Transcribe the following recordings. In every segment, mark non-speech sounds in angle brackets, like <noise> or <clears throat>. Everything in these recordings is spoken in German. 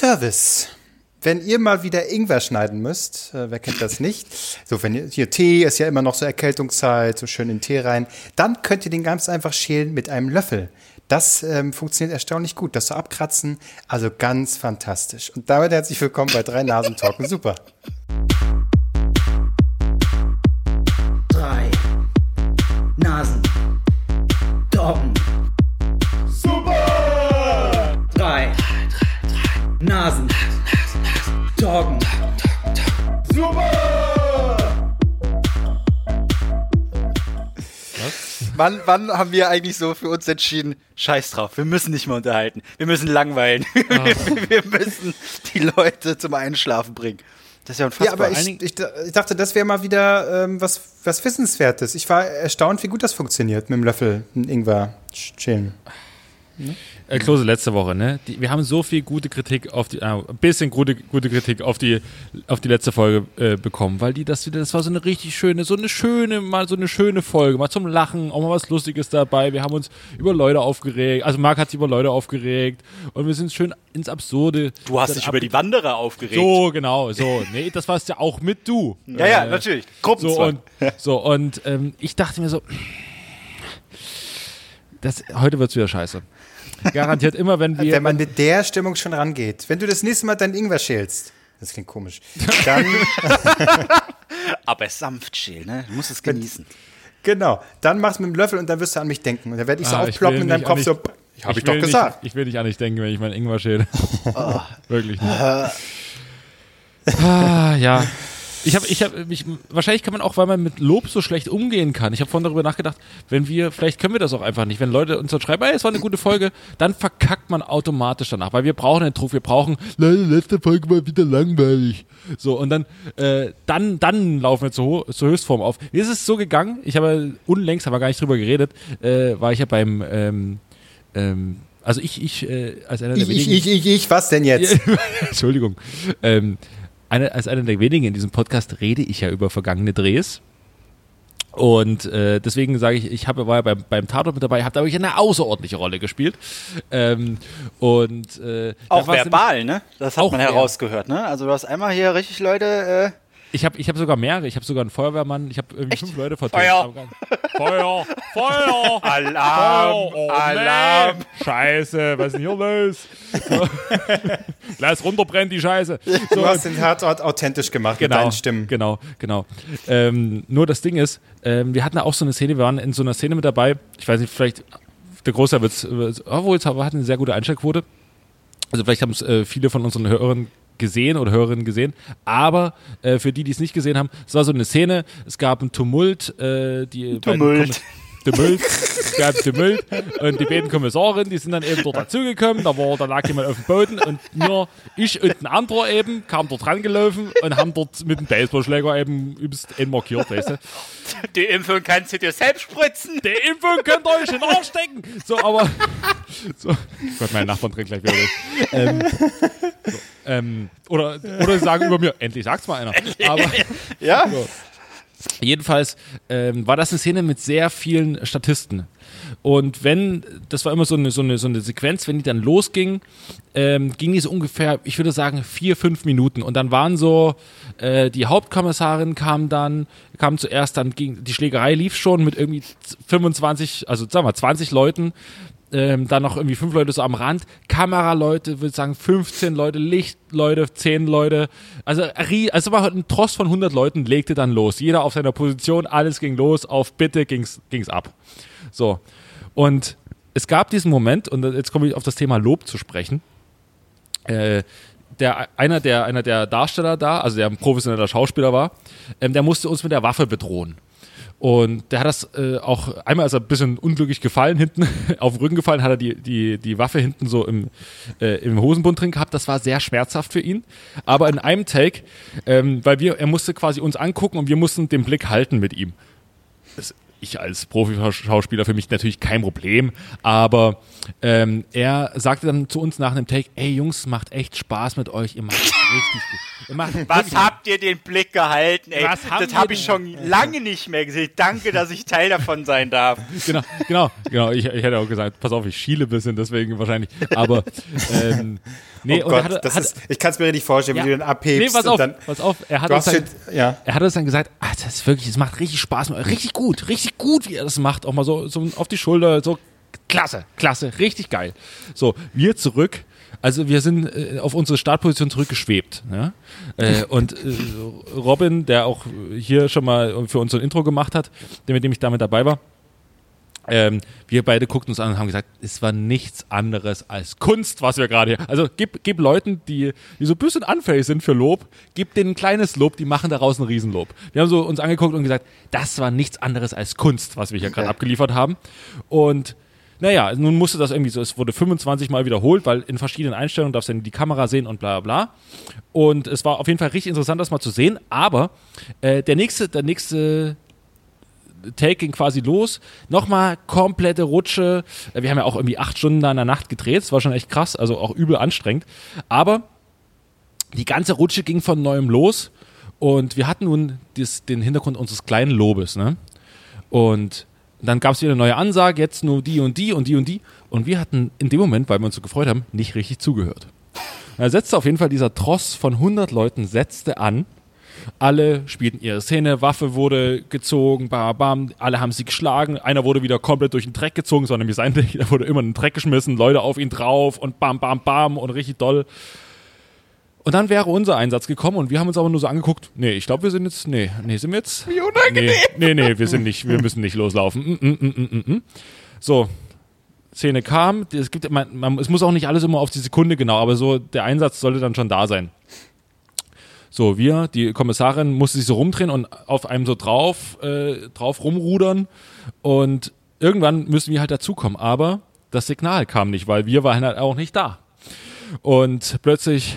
Service. Wenn ihr mal wieder Ingwer schneiden müsst, äh, wer kennt das nicht? So, wenn ihr, hier Tee ist ja immer noch so Erkältungszeit, so schön in Tee rein, dann könnt ihr den ganz einfach schälen mit einem Löffel. Das ähm, funktioniert erstaunlich gut. Das so abkratzen, also ganz fantastisch. Und damit herzlich willkommen bei drei Nasen talken. Super. Wann, wann haben wir eigentlich so für uns entschieden, scheiß drauf, wir müssen nicht mehr unterhalten, wir müssen langweilen, <laughs> Ah. wir müssen die Leute zum Einschlafen bringen. Das ist ja unfassbar. Ja, aber ich, ich, ich dachte, das wäre mal wieder ähm, was, was Wissenswertes. Ich war erstaunt, wie gut das funktioniert mit dem Löffel Ingwer schälen. Äh, Klose letzte Woche, ne? Die, wir haben so viel gute Kritik auf die, äh, ein bisschen gute, gute Kritik auf die, auf die letzte Folge äh, bekommen, weil die das wieder, das war so eine richtig schöne, so eine schöne, mal so eine schöne Folge, mal zum Lachen, auch mal was Lustiges dabei. Wir haben uns über Leute aufgeregt, also Marc hat sich über Leute aufgeregt und wir sind schön ins Absurde. du hast dich über die Wanderer aufgeregt. So, genau, so. Nee, das warst ja auch mit du. ja, ja, Äh, natürlich. so Gruppenzwang. und, so, und ähm, ich dachte mir so, das, heute wird's wieder scheiße. Garantiert immer, wenn wir. Wenn man mit der Stimmung schon rangeht. Wenn du das nächste Mal deinen Ingwer schälst, das klingt komisch, dann, <laughs> aber sanft schälen, ne? Du musst es genießen. genau, dann mach's mit dem Löffel und dann wirst du an mich denken. Und dann werde ich so Ah, ich aufploppen in deinem Kopf so, ich habe ich, will doch gesagt. Nicht, ich will nicht an dich denken, wenn ich meinen Ingwer schäle. <laughs> Wirklich nicht. <laughs> ah, ja. Ich habe, ich habe, ich, wahrscheinlich kann man auch, weil man mit Lob so schlecht umgehen kann. Ich habe vorhin darüber nachgedacht, wenn wir, vielleicht können wir das auch einfach nicht. Wenn Leute uns dann schreiben, hey, es war eine gute Folge, dann verkackt man automatisch danach, weil wir brauchen den Druck, wir brauchen, "Leute, letzte Folge war wieder langweilig. So, und dann, äh, dann, dann laufen wir zur, zur Höchstform auf. Mir ist es so gegangen, ich habe unlängst, aber gar nicht drüber geredet, äh, war ich ja beim, ähm, ähm, also ich, ich, äh, als einer der Ich, ich, ich, ich, ich, was denn jetzt? <laughs> Entschuldigung. Ähm, eine, als einer der wenigen in diesem Podcast rede ich ja über vergangene Drehs. Und äh, deswegen sage ich, ich habe war ja beim, beim Tatort mit dabei, habe da wirklich eine außerordentliche Rolle gespielt. Ähm, und äh, Auch verbal, ne? Das hat man herausgehört, ne? Also du hast einmal hier richtig Leute, äh, Ich habe ich hab sogar mehrere. Ich habe sogar einen Feuerwehrmann. Ich habe irgendwie fünf Leute vertreten. Feuer. Feuer! Feuer! <laughs> Alarm, Feuer! Oh, Alarm. Nee. Scheiße, was ist denn hier los? So. <laughs> Glas runterbrennt die Scheiße. So, Du hast den Tatort authentisch gemacht mit deinen Stimmen. Genau, genau. Ähm, nur das Ding ist, ähm, wir hatten auch so eine Szene, wir waren in so einer Szene mit dabei. Ich weiß nicht, vielleicht der Großteil wird es, obwohl es hat eine sehr gute Einstellquote. Also vielleicht haben es äh, viele von unseren Hörern gesehen oder Hörerinnen gesehen, aber äh, für die, die es nicht gesehen haben, es war so eine Szene, es gab einen Tumult, äh, die Tumult. Tumult, es gab Tumult und die beiden Kommissarinnen, die sind dann eben dort dazugekommen, da war, da lag jemand auf dem Boden und nur ich und ein anderer eben kamen dort rangelaufen und haben dort mit dem Baseballschläger eben übelst einmarkiert, weißt du. die Impfung kannst du dir selbst spritzen. Die Impfung könnt ihr euch in den Arsch stecken. So, aber. So. Gott, meine Nachbarn drehen gleich wieder. Ähm, so, ähm, oder, oder sie sagen über mir, endlich sagt's mal einer. Aber Ja? Jedenfalls ähm, war das eine Szene mit sehr vielen Statisten. Und wenn, das war immer so eine, so eine, so eine Sequenz, wenn die dann losging, ähm, ging die so ungefähr, ich würde sagen, vier, fünf Minuten. Und dann waren so, äh, die Hauptkommissarin kam dann, kam zuerst, dann ging, die Schlägerei lief schon mit irgendwie 25, also sagen wir 20 Leuten. Ähm, dann noch irgendwie fünf Leute so am Rand, Kameraleute, würde sagen 15 Leute, Lichtleute, 10 Leute. Also, also war halt ein Trost von 100 Leuten, legte dann los. Jeder auf seiner Position, alles ging los, auf Bitte ging's, ging's ab. So. Und es gab diesen Moment, und jetzt komme ich auf das Thema Lob zu sprechen. Äh, der, einer, der, einer der Darsteller da, also der ein professioneller Schauspieler war, ähm, der musste uns mit der Waffe bedrohen. Und der hat das äh, auch einmal, als er ein bisschen unglücklich gefallen, hinten <laughs> auf den Rücken gefallen, hat er die, die, die Waffe hinten so im, äh, im Hosenbund drin gehabt. Das war sehr schmerzhaft für ihn. Aber in einem Take, ähm, weil wir, er musste quasi uns angucken und wir mussten den Blick halten mit ihm. Das, ich als Profi-Schauspieler für mich natürlich kein Problem, aber ähm, er sagte dann zu uns nach einem Take, ey Jungs, macht echt Spaß mit euch, ihr macht <laughs> richtig gut. Was habt ihr den Blick gehalten, ey? Was das habe ich schon lange nicht mehr gesehen. Danke, dass ich Teil davon sein darf. Genau, genau, genau. Ich, ich hätte auch gesagt, pass auf, ich schiele ein bisschen, deswegen wahrscheinlich. Aber ähm, nee, oh Gott, hatte, das hat, ist, ich kann es mir richtig vorstellen, ja, wie du dann abhebst nee, pass auf, dann. pass auf. Er hat uns dann, schon, ja. er hat uns dann gesagt, ah, das ist wirklich, es macht richtig Spaß, richtig gut, richtig gut, wie er das macht, auch mal so, so auf die Schulter, so klasse, klasse, richtig geil. So, wir zurück. Also wir sind äh, auf unsere Startposition zurückgeschwebt. Ja? Äh, <laughs> und äh, Robin, der auch hier schon mal für uns so ein Intro gemacht hat, der mit dem ich damit dabei war, ähm, wir beide guckten uns an und haben gesagt, es war nichts anderes als Kunst, was wir gerade hier. Also gib, gib Leuten, die, die so ein bisschen anfällig sind für Lob, gib denen ein kleines Lob, die machen daraus ein Riesenlob. Wir haben so uns angeguckt und gesagt, das war nichts anderes als Kunst, was wir hier gerade abgeliefert haben. Und naja, nun musste das irgendwie so, es wurde 25 Mal wiederholt, weil in verschiedenen Einstellungen darfst du dann die Kamera sehen und bla bla. Und es war auf jeden Fall richtig interessant, das mal zu sehen. Aber äh, der nächste, der nächste Take ging quasi los. Nochmal komplette Rutsche. Äh, Wir haben ja auch irgendwie acht Stunden da in der Nacht gedreht. Das war schon echt krass, also auch übel anstrengend. Aber die ganze Rutsche ging von neuem los. Und wir hatten nun das, den Hintergrund unseres kleinen Lobes. Ne? Und dann gab es wieder eine neue Ansage, jetzt nur die und die und die und die. Und wir hatten in dem Moment, weil wir uns so gefreut haben, nicht richtig zugehört. Da setzte auf jeden Fall dieser Tross von 100 Leuten, setzte an. Alle spielten ihre Szene, Waffe wurde gezogen, bam, bam, alle haben sie geschlagen. Einer wurde wieder komplett durch den Dreck gezogen, sondern nämlich sein <laughs> da wurde immer in den Dreck geschmissen, Leute auf ihn drauf und bam, bam, bam und richtig doll. Und dann wäre unser Einsatz gekommen und wir haben uns aber nur so angeguckt, nee, ich glaube, wir sind jetzt, nee, nee, sind wir jetzt? Wie unangenehm. Nee, nee, nee, wir sind nicht, wir müssen nicht loslaufen. Mm, mm, mm, mm, mm. So, Szene kam, es gibt, man, man, es muss auch nicht alles immer auf die Sekunde genau, aber so der Einsatz sollte dann schon da sein. So, wir, die Kommissarin, musste sich so rumdrehen und auf einem so drauf, äh, drauf rumrudern und irgendwann müssen wir halt dazukommen, aber das Signal kam nicht, weil wir waren halt auch nicht da. Und plötzlich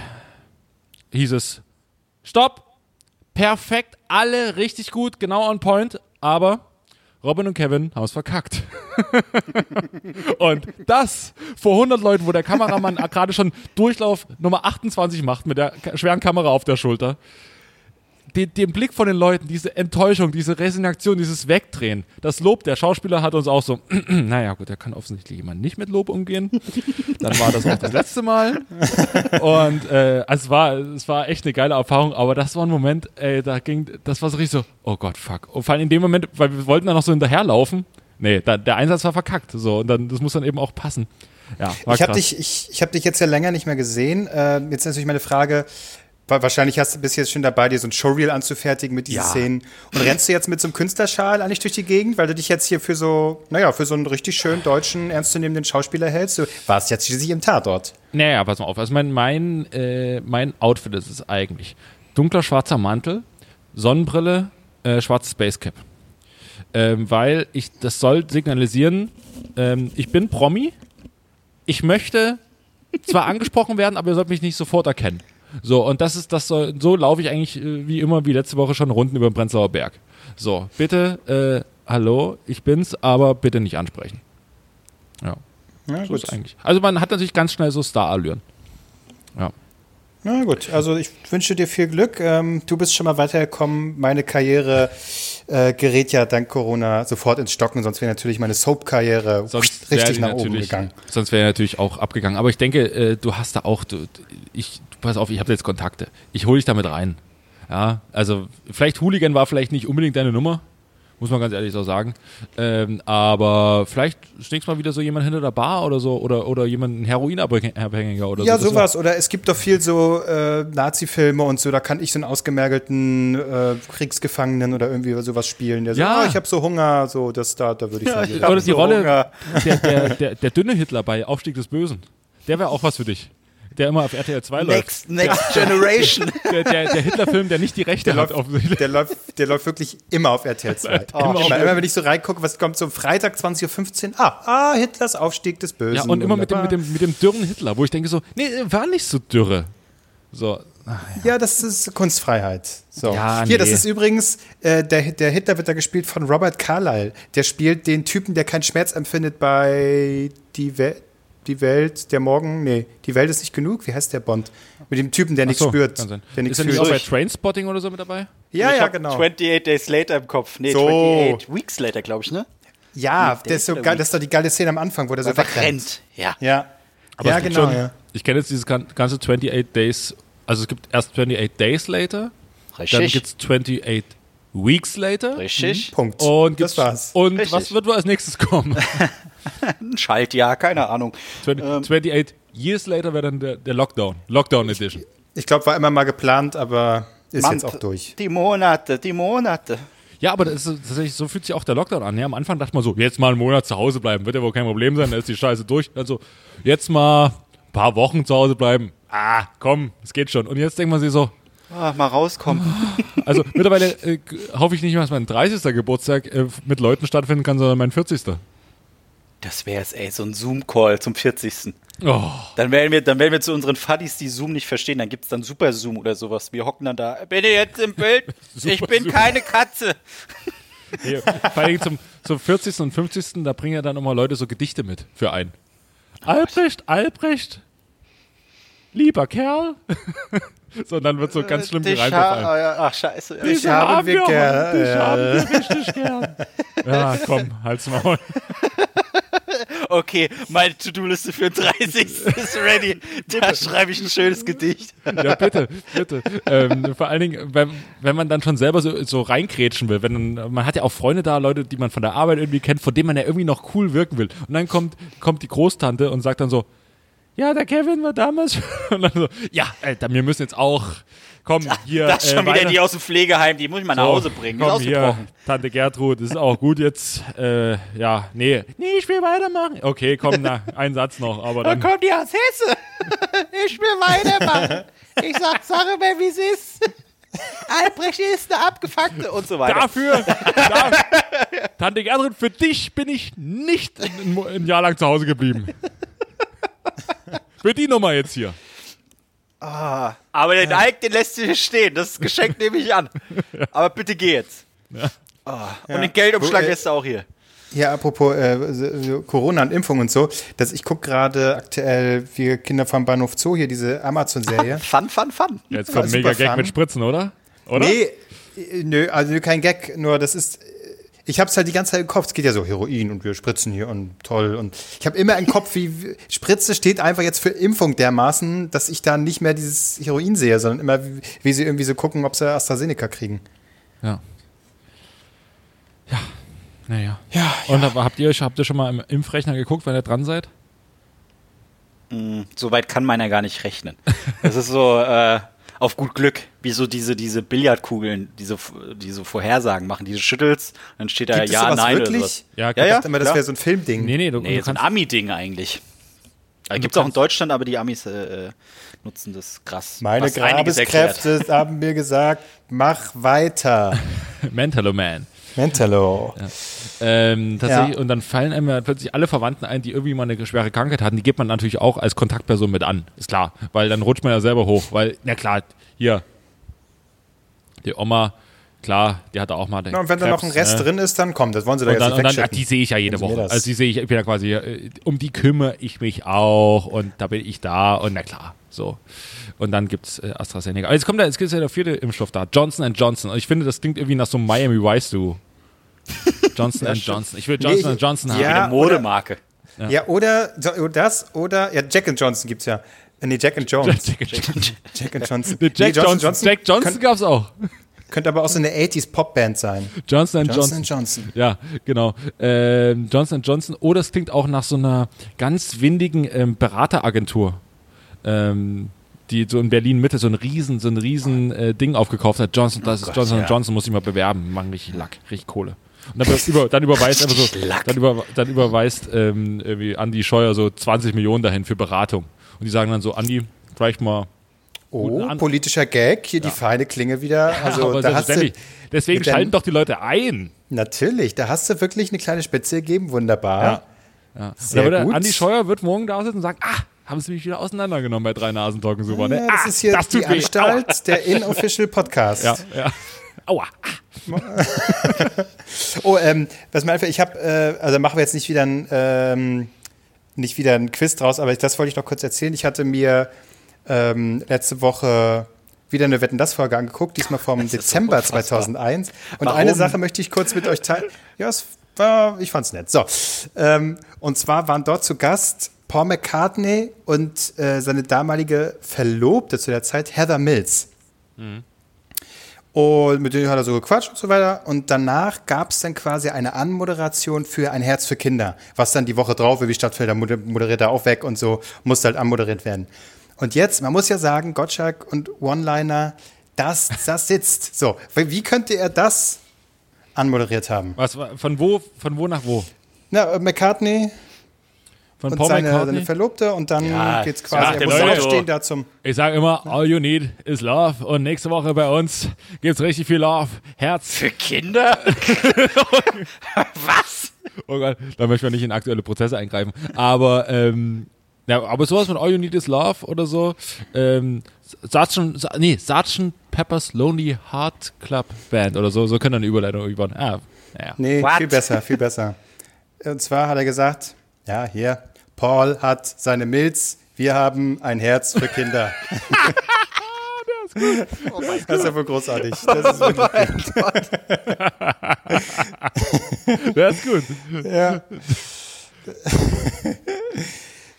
hieß es, stopp, perfekt, alle richtig gut, genau on point, aber Robin und Kevin haben es verkackt. <laughs> und das vor 100 Leuten, wo der Kameramann <laughs> gerade schon Durchlauf Nummer 28 macht mit der schweren Kamera auf der Schulter. Den, den Blick von den Leuten, diese Enttäuschung, diese Resignation, dieses Wegdrehen, das Lob der Schauspieler hat uns auch so, <clears throat> naja gut, da kann offensichtlich jemand nicht mit Lob umgehen. Dann war das auch das letzte Mal. Und äh, es war, es war echt eine geile Erfahrung, aber das war ein Moment, ey, da ging, das war so richtig so, oh Gott, fuck. Und vor allem in dem Moment, weil wir wollten dann noch so hinterherlaufen. Nee, da, der Einsatz war verkackt. So, und dann, das muss dann eben auch passen. Ja, war Ich habe dich, ich, ich hab dich jetzt ja länger nicht mehr gesehen. Äh, jetzt natürlich meine Frage. Wa- Wahrscheinlich hast du bis jetzt schon dabei, dir so ein Showreel anzufertigen mit diesen Ja. Szenen. Und rennst du jetzt mit so einem Künstlerschal eigentlich durch die Gegend, weil du dich jetzt hier für so, naja, für so einen richtig schönen deutschen, ernstzunehmenden Schauspieler hältst? Du warst jetzt schließlich im Tatort. Naja, pass mal auf. Also mein, mein, äh, mein Outfit ist es eigentlich. Dunkler schwarzer Mantel, Sonnenbrille, äh, schwarzes Spacecap. Ähm, weil ich, das soll signalisieren, ähm, ich bin Promi. Ich möchte zwar angesprochen werden, aber ihr sollt mich nicht sofort erkennen. So, und das ist, das soll, so laufe ich eigentlich äh, wie immer, wie letzte Woche schon Runden über den Prenzlauer Berg. So, bitte, äh, hallo, ich bin's, aber bitte nicht ansprechen. Ja, Ja, so ist eigentlich. Also man hat natürlich ganz schnell so Star-Allüren. Ja. Na gut, also ich wünsche dir viel Glück. Ähm, du bist schon mal weitergekommen. Meine Karriere äh, gerät ja dank Corona sofort ins Stocken, sonst wäre natürlich meine Soap-Karriere richtig nach oben gegangen. Sonst wäre natürlich auch abgegangen. Aber ich denke, äh, du hast da auch, du, ich, pass auf, ich habe jetzt Kontakte. Ich hole dich damit rein. Ja, also vielleicht Hooligan war vielleicht nicht unbedingt deine Nummer, muss man ganz ehrlich so sagen. Ähm, aber vielleicht steckst mal wieder so jemand hinter der Bar oder so oder oder jemand ein Heroinabhängiger oder Ja, so. Das sowas. Oder es gibt doch viel so äh, Nazi-Filme und so, da kann ich so einen ausgemergelten äh, Kriegsgefangenen oder irgendwie sowas spielen. Der so, Ja. ah, ich habe so Hunger, so das da, da würde ich sagen. war- oder die Rolle, Hunger. der, der, <laughs> der, der dünne Hitler bei Aufstieg des Bösen. Der wäre auch was für dich. Der immer auf RTL 2 läuft. Next, next Generation. <laughs> Der, der, der Hitler-Film, der nicht die Rechte Der hat. läuft, offensichtlich. der, läuft, der läuft wirklich immer auf RTL 2. <laughs> Immer immer, immer, wenn ich so reingucke, was kommt so Freitag 20.15 Uhr? Ah, ah, Hitlers Aufstieg des Bösen. Ja, und immer mit dem, mit, dem, mit dem dürren Hitler, wo ich denke so, nee, war nicht so dürre. So, Ja, das ist Kunstfreiheit. So. Ja, Hier, das nee. ist übrigens, äh, der, der Hitler wird da gespielt von Robert Carlyle. Der spielt den Typen, der keinen Schmerz empfindet bei die Welt. Die Welt, der Morgen, nee, die Welt ist nicht genug. Wie heißt der Bond? Mit dem Typen, der nichts so, spürt. kann sein. Der nichts Ist er nicht auch bei. Trainspotting oder so mit dabei? Ja, ich ja, hab genau. 28 Days Later im Kopf. Nee, So. 28 Weeks Later, glaube ich, ne? Ja, der ist so geil, das ist doch die geile Szene am Anfang, wo der so Einfach wegrennt. rennt. Ja. Ja. Aber ja, genau, schon, ja. Ich kenne jetzt dieses gan- ganze 28 Days, also es gibt erst 28 Days Later, dann Richtig. gibt es 28 Weeks Later. Richtig. Punkt. Und das gibt's- war's. Und Richtig. was wird wohl als nächstes kommen? <laughs> <laughs> Ein Schaltjahr, keine Ahnung. 20, 28 Years Later wäre dann der, der Lockdown. Lockdown Edition. Ich glaube, war immer mal geplant, aber ist Mann, jetzt auch durch. Die Monate, die Monate. Ja, aber das ist tatsächlich, so fühlt sich auch der Lockdown an. Ja, am Anfang dachte man so, jetzt mal einen Monat zu Hause bleiben, wird ja wohl kein Problem sein, dann ist die Scheiße durch. Also, jetzt mal ein paar Wochen zu Hause bleiben. Ah, komm, es geht schon. Und jetzt denkt man sich so, Ah, mal rauskommen. <laughs> also mittlerweile äh, hoffe ich nicht mehr, dass mein 30. Geburtstag äh, mit Leuten stattfinden kann, sondern mein 40. Das wär's, ey, so ein Zoom-Call zum 40. Oh, Dann werden wir, dann werden wir zu unseren Fuddies, die Zoom nicht verstehen. Dann gibt's dann Super Zoom oder sowas. Wir hocken dann da. Bin ich jetzt im Bild? <laughs> ich bin Zoom. keine Katze. <laughs> nee, vor allem zum, zum 40. und 50. da bringen ja dann immer Leute so Gedichte mit für einen. Albrecht, Albrecht, lieber Kerl. <laughs> so, und dann wird so ganz schlimm Dich auf einen. ah, ja, Ach, scheiße. Dich Ich, haben wir gern. Dich haben wir richtig gern. Ja, komm, halt's Maul. Okay, meine To-Do-Liste für den 30. <laughs> ist ready. Da schreibe ich ein schönes Gedicht. Ja, bitte, bitte. Ähm, vor allen Dingen, wenn, wenn man dann schon selber so, so reinkrätschen will, wenn man, man hat ja auch Freunde da, Leute, die man von der Arbeit irgendwie kennt, von denen man ja irgendwie noch cool wirken will. Und dann kommt, kommt die Großtante und sagt dann so, ja, der Kevin war damals. <laughs> Und dann so, ja, Alter, wir müssen jetzt auch, komm, hier. Das ist äh, schon wieder weiter- die aus dem Pflegeheim, die muss ich mal nach So, Hause bringen. Komm hier. Tante Gertrud, das ist auch gut jetzt. Äh, ja, nee, nee, ich will weitermachen. Okay, komm, na, ein Satz noch, aber dann. kommt die aus Hesse. <laughs> Ich will weitermachen. Ich sag Sache mehr, wie es ist. Albrecht ist eine abgefuckte und so weiter. Dafür, da, Tante Gertrud, für dich bin ich nicht ein, ein Jahr lang zu Hause geblieben. Für die Nummer jetzt hier. Aber den Ike, den lässt du hier stehen. Das Geschenk nehme ich an. <laughs> Aber bitte geh jetzt. Ah, Und den Geldumschlag äh, lässt du auch hier. Ja, apropos äh, Corona und Impfung und so, dass ich gucke gerade aktuell wir Kinder vom Bahnhof Zoo hier diese Amazon-Serie. <laughs> Fun, fun, fun. Jetzt kommt ein mega Gag fun. mit Spritzen, oder? Oder? Nee, äh, nö, also kein Gag, nur das ist. Ich hab's halt die ganze Zeit im Kopf. Es geht ja so Heroin und wir spritzen hier und toll. Und ich habe immer im Kopf, wie Spritze steht einfach jetzt für Impfung dermaßen, dass ich da nicht mehr dieses Heroin sehe, sondern immer, wie, wie sie irgendwie so gucken, ob sie AstraZeneca kriegen. Ja. Ja. Naja. Ja, Und aber habt ihr, habt ihr schon mal im Impfrechner geguckt, wenn ihr dran seid? So weit kann meiner gar nicht rechnen. Das ist so äh, auf gut Glück, wie so diese, diese Billardkugeln, diese, diese Vorhersagen machen. Diese schüttelst, dann steht da Gibt ja, sowas nein oder wirklich? sowas. Ja, Ja, Ich ja. dachte immer, das klar. wäre so ein Filmding. Nee, nee, du, Nee, du so ein. Ami-Ding eigentlich. Gibt es auch in Deutschland, aber die Amis äh, äh, nutzen das krass. Meine. Grabeskräfte <laughs> haben mir gesagt, mach weiter. <laughs> Mentalo Man. Mentalo. Ähm, tatsächlich, Ja. und dann fallen einem ja plötzlich alle Verwandten ein, die irgendwie mal eine schwere Krankheit hatten. Die gibt man natürlich auch als Kontaktperson mit an. Ist klar. Weil dann rutscht man ja selber hoch. Weil, na klar, hier, die Oma, klar, die hatte auch mal den Na, und wenn da noch ein Krebs, Rest ne? drin ist, dann kommt. Das wollen sie da Und jetzt dann, nicht und dann, die sehe ich ja jede Woche. das- Also die sehe ich, ich bin ja quasi, äh, um die kümmere ich mich auch und da bin ich da und na klar, so. Und dann gibt's äh, AstraZeneca. Aber jetzt kommt da, jetzt gibt's ja der vierte Impfstoff da, Johnson Johnson. Und ich finde, das klingt irgendwie nach so einem Miami Vice du. <laughs> Johnson Johnson. Ich will Nee, Johnson ich- Johnson haben. ja. Eine Modemarke. Ja, oder so- das, oder, ja, Jack and Johnson gibt's ja. Äh, Nee, Jack and Jones. Jack, <laughs> Jack, Jack and Johnson. Nee, Jack Nee, Johnson, Jack Johnson Könnte, gab's auch. könnte aber auch so eine 80s Popband sein. Johnson Johnson Johnson. Johnson. Ja, genau. Ähm, Johnson Johnson. Oder es klingt auch nach so einer ganz windigen ähm, Berateragentur, ähm, die so in Berlin Mitte so ein riesen, so ein riesen äh, Ding aufgekauft hat. Johnson, das ist Gott, Johnson ja. Johnson, muss ich mal bewerben. Machen richtig Lack, richtig Kohle. Und dann, über, dann überweist einfach so, dann, über, dann überweist ähm, irgendwie Andi Scheuer so 20 Millionen dahin für Beratung. Und die sagen dann so, Andi, vielleicht mal Oh, politischer Gag, hier die feine Klinge wieder. <laughs> Also aber da hast du. Deswegen schalten doch die Leute ein. natürlich, da hast du wirklich eine kleine Spitze gegeben, wunderbar. Ja. Sehr der gut. Andi Scheuer wird morgen da sitzen und sagen, ah, haben sie mich wieder auseinandergenommen bei drei Nasentalken super, ne? Ja, das ah, ist hier das die. Anstalt, der Inofficial Podcast. <laughs> Ja, ja. Aua. <laughs> Oh, ähm, was mir einfällt, ich habe, äh, also machen wir jetzt nicht wieder ein, ähm, nicht wieder ein Quiz draus, aber das wollte ich noch kurz erzählen. Ich hatte mir ähm, letzte Woche wieder eine Wetten das Folge angeguckt, diesmal vom <laughs> so Dezember unfassbar. 2001. Und Warum? eine Sache möchte ich kurz mit euch teilen. Ja, es war, ich fand's nett. So, ähm, und zwar waren dort zu Gast Paul McCartney und äh, seine damalige Verlobte zu der Zeit Heather Mills. Und mit denen hat er so gequatscht und so weiter. Und danach gab es dann quasi eine Anmoderation für ein Herz für Kinder, was dann die Woche drauf. Da moder- moderiert er auch weg und so, musste halt anmoderiert werden. Und jetzt, man muss ja sagen, Gottschalk und One-Liner, das, das sitzt. So, wie wie könnte er das anmoderiert haben? Was, von wo, von wo nach wo? Na, äh, McCartney Von und Paul seine, McCartney? seine Verlobte und dann Ja, geht's ja, quasi, er muss Leute- aufstehen da zum, Ich sage immer, all you need is love. Und nächste Woche bei uns gibt's richtig viel Love. Herz. Für Kinder? <laughs> Was? Oh Gott, da möchten wir nicht in aktuelle Prozesse eingreifen. Aber, ähm, ja, aber sowas von All You Need Is Love oder so. Ähm, Sergeant, nee, Sergeant Pepper's Lonely Heart Club Band oder so. So können dann eine Überleitung irgendwann. Ah, naja. Nee, What? viel besser, viel besser. Und zwar hat er gesagt, ja, hier, Paul hat seine Milz, wir haben ein Herz für Kinder. <laughs> Das ist ja wohl großartig. Das ist wirklich, Das <laughs> ist gut. ja.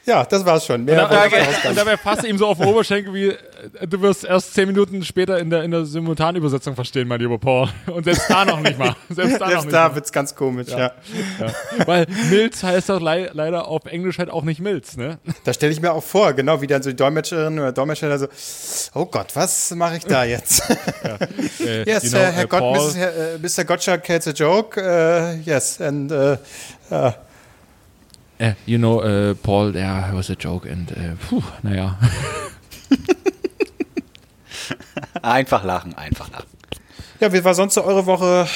Ja, das war's schon. Mehr Da, ich dabei, gar und dabei fasst er ihm so auf den Oberschenkel wie, äh, du wirst erst zehn Minuten später in der, in der Simultanübersetzung verstehen, mein lieber Paul. <laughs> Und selbst da noch nicht mal. <laughs> Selbst da Selbst da mal. wird's ganz komisch, ja. Weil Milz heißt doch lei leider auf Englisch halt auch nicht Milz, ne? Da stelle ich mir auch vor, genau wie dann so die Dolmetscherin oder Dolmetscher da so, oh Gott, was mache ich da jetzt? <laughs> Äh, yes, you know, uh, Herr äh, Gott, Mrs. Herr, äh, Mr. Gottschalk has a joke. Uh, yes, and uh, äh, you know, äh, Paul, yeah, was a joke and, äh, puh, naja. <laughs> Einfach lachen, einfach lachen. ja, wie war sonst so eure Woche?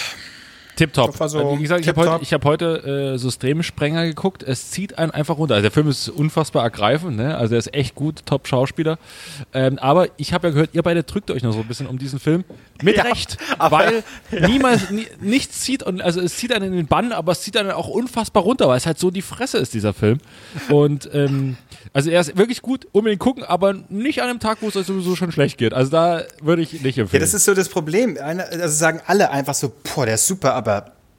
Tipptopp. So Wie gesagt, ich habe heute, ich hab heute äh, Systemsprenger geguckt. Es zieht einen einfach runter. Also der Film ist unfassbar ergreifend. Ne? Also er ist echt gut, Top-Schauspieler. Ähm, aber ich habe ja gehört, ihr beide drückt euch noch so ein bisschen um diesen Film. Mit Recht. <laughs> Weil niemals, nie, nichts zieht, und, also es zieht einen in den Bann, aber es zieht einen auch unfassbar runter, weil es halt so die Fresse ist, dieser Film. Und ähm, also er ist wirklich gut, unbedingt gucken, aber nicht an einem Tag, wo es euch sowieso schon schlecht geht. Also da würde ich nicht Ja, empfehlen. das ist so das Problem. Also sagen alle einfach so, boah, der ist super, aber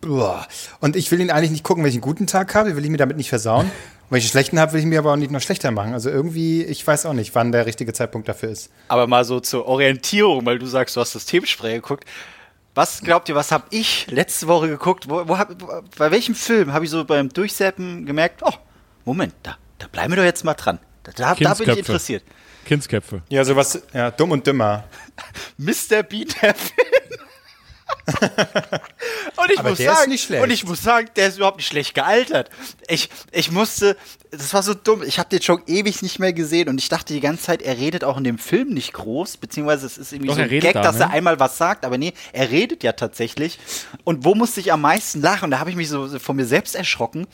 boah. Und ich will ihn eigentlich nicht gucken, wenn ich einen guten Tag habe, will ich mir damit nicht versauen. Und <laughs> wenn ich einen schlechten habe, will ich mir aber auch nicht noch schlechter machen. Also irgendwie, ich weiß auch nicht, wann der richtige Zeitpunkt dafür ist. Aber mal so zur Orientierung, weil du sagst, du hast das Themensprech geguckt. Was glaubt ihr, was habe ich letzte Woche geguckt? Wo, wo hab, bei welchem Film habe ich so beim Durchseppen gemerkt, oh, Moment, da, da bleiben wir doch jetzt mal dran. Da, da, da bin ich interessiert. Kindsköpfe. Ja, sowas, ja, dumm und dümmer. <laughs> Mr. Bean, der Film. Und ich Aber muss sagen, und ich muss sagen, der ist überhaupt nicht schlecht gealtert. Ich, ich musste, das war so dumm. Ich habe den schon ewig nicht mehr gesehen und ich dachte die ganze Zeit, er redet auch in dem Film nicht groß, beziehungsweise es ist irgendwie Doch, so ein Gag, da, dass ne? er einmal was sagt, aber nee, er redet ja tatsächlich. Und wo musste ich am meisten lachen? Da habe ich mich so so von mir selbst erschrocken,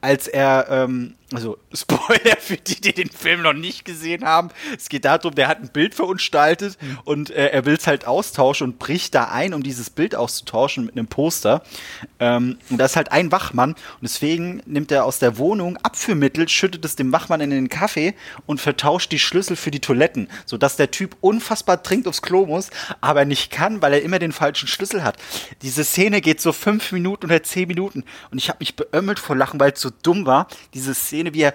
als er ähm, also <laughs> Spoiler für die, die den Film noch nicht gesehen haben. Es geht darum, der hat ein Bild verunstaltet und äh, er will es halt austauschen und bricht da ein, um dieses Bild auszutauschen mit einem Poster. Ähm, und da ist halt ein Wachmann und deswegen nimmt er aus der Wohnung Abführmittel, schüttet es dem Wachmann in den Kaffee und vertauscht die Schlüssel für die Toiletten, sodass der Typ unfassbar dringend aufs Klo muss, aber nicht kann, weil er immer den falschen Schlüssel hat. Diese Szene geht so fünf Minuten oder zehn Minuten und ich habe mich beömmelt vor Lachen, weil es so dumm war. Diese Szene, wie er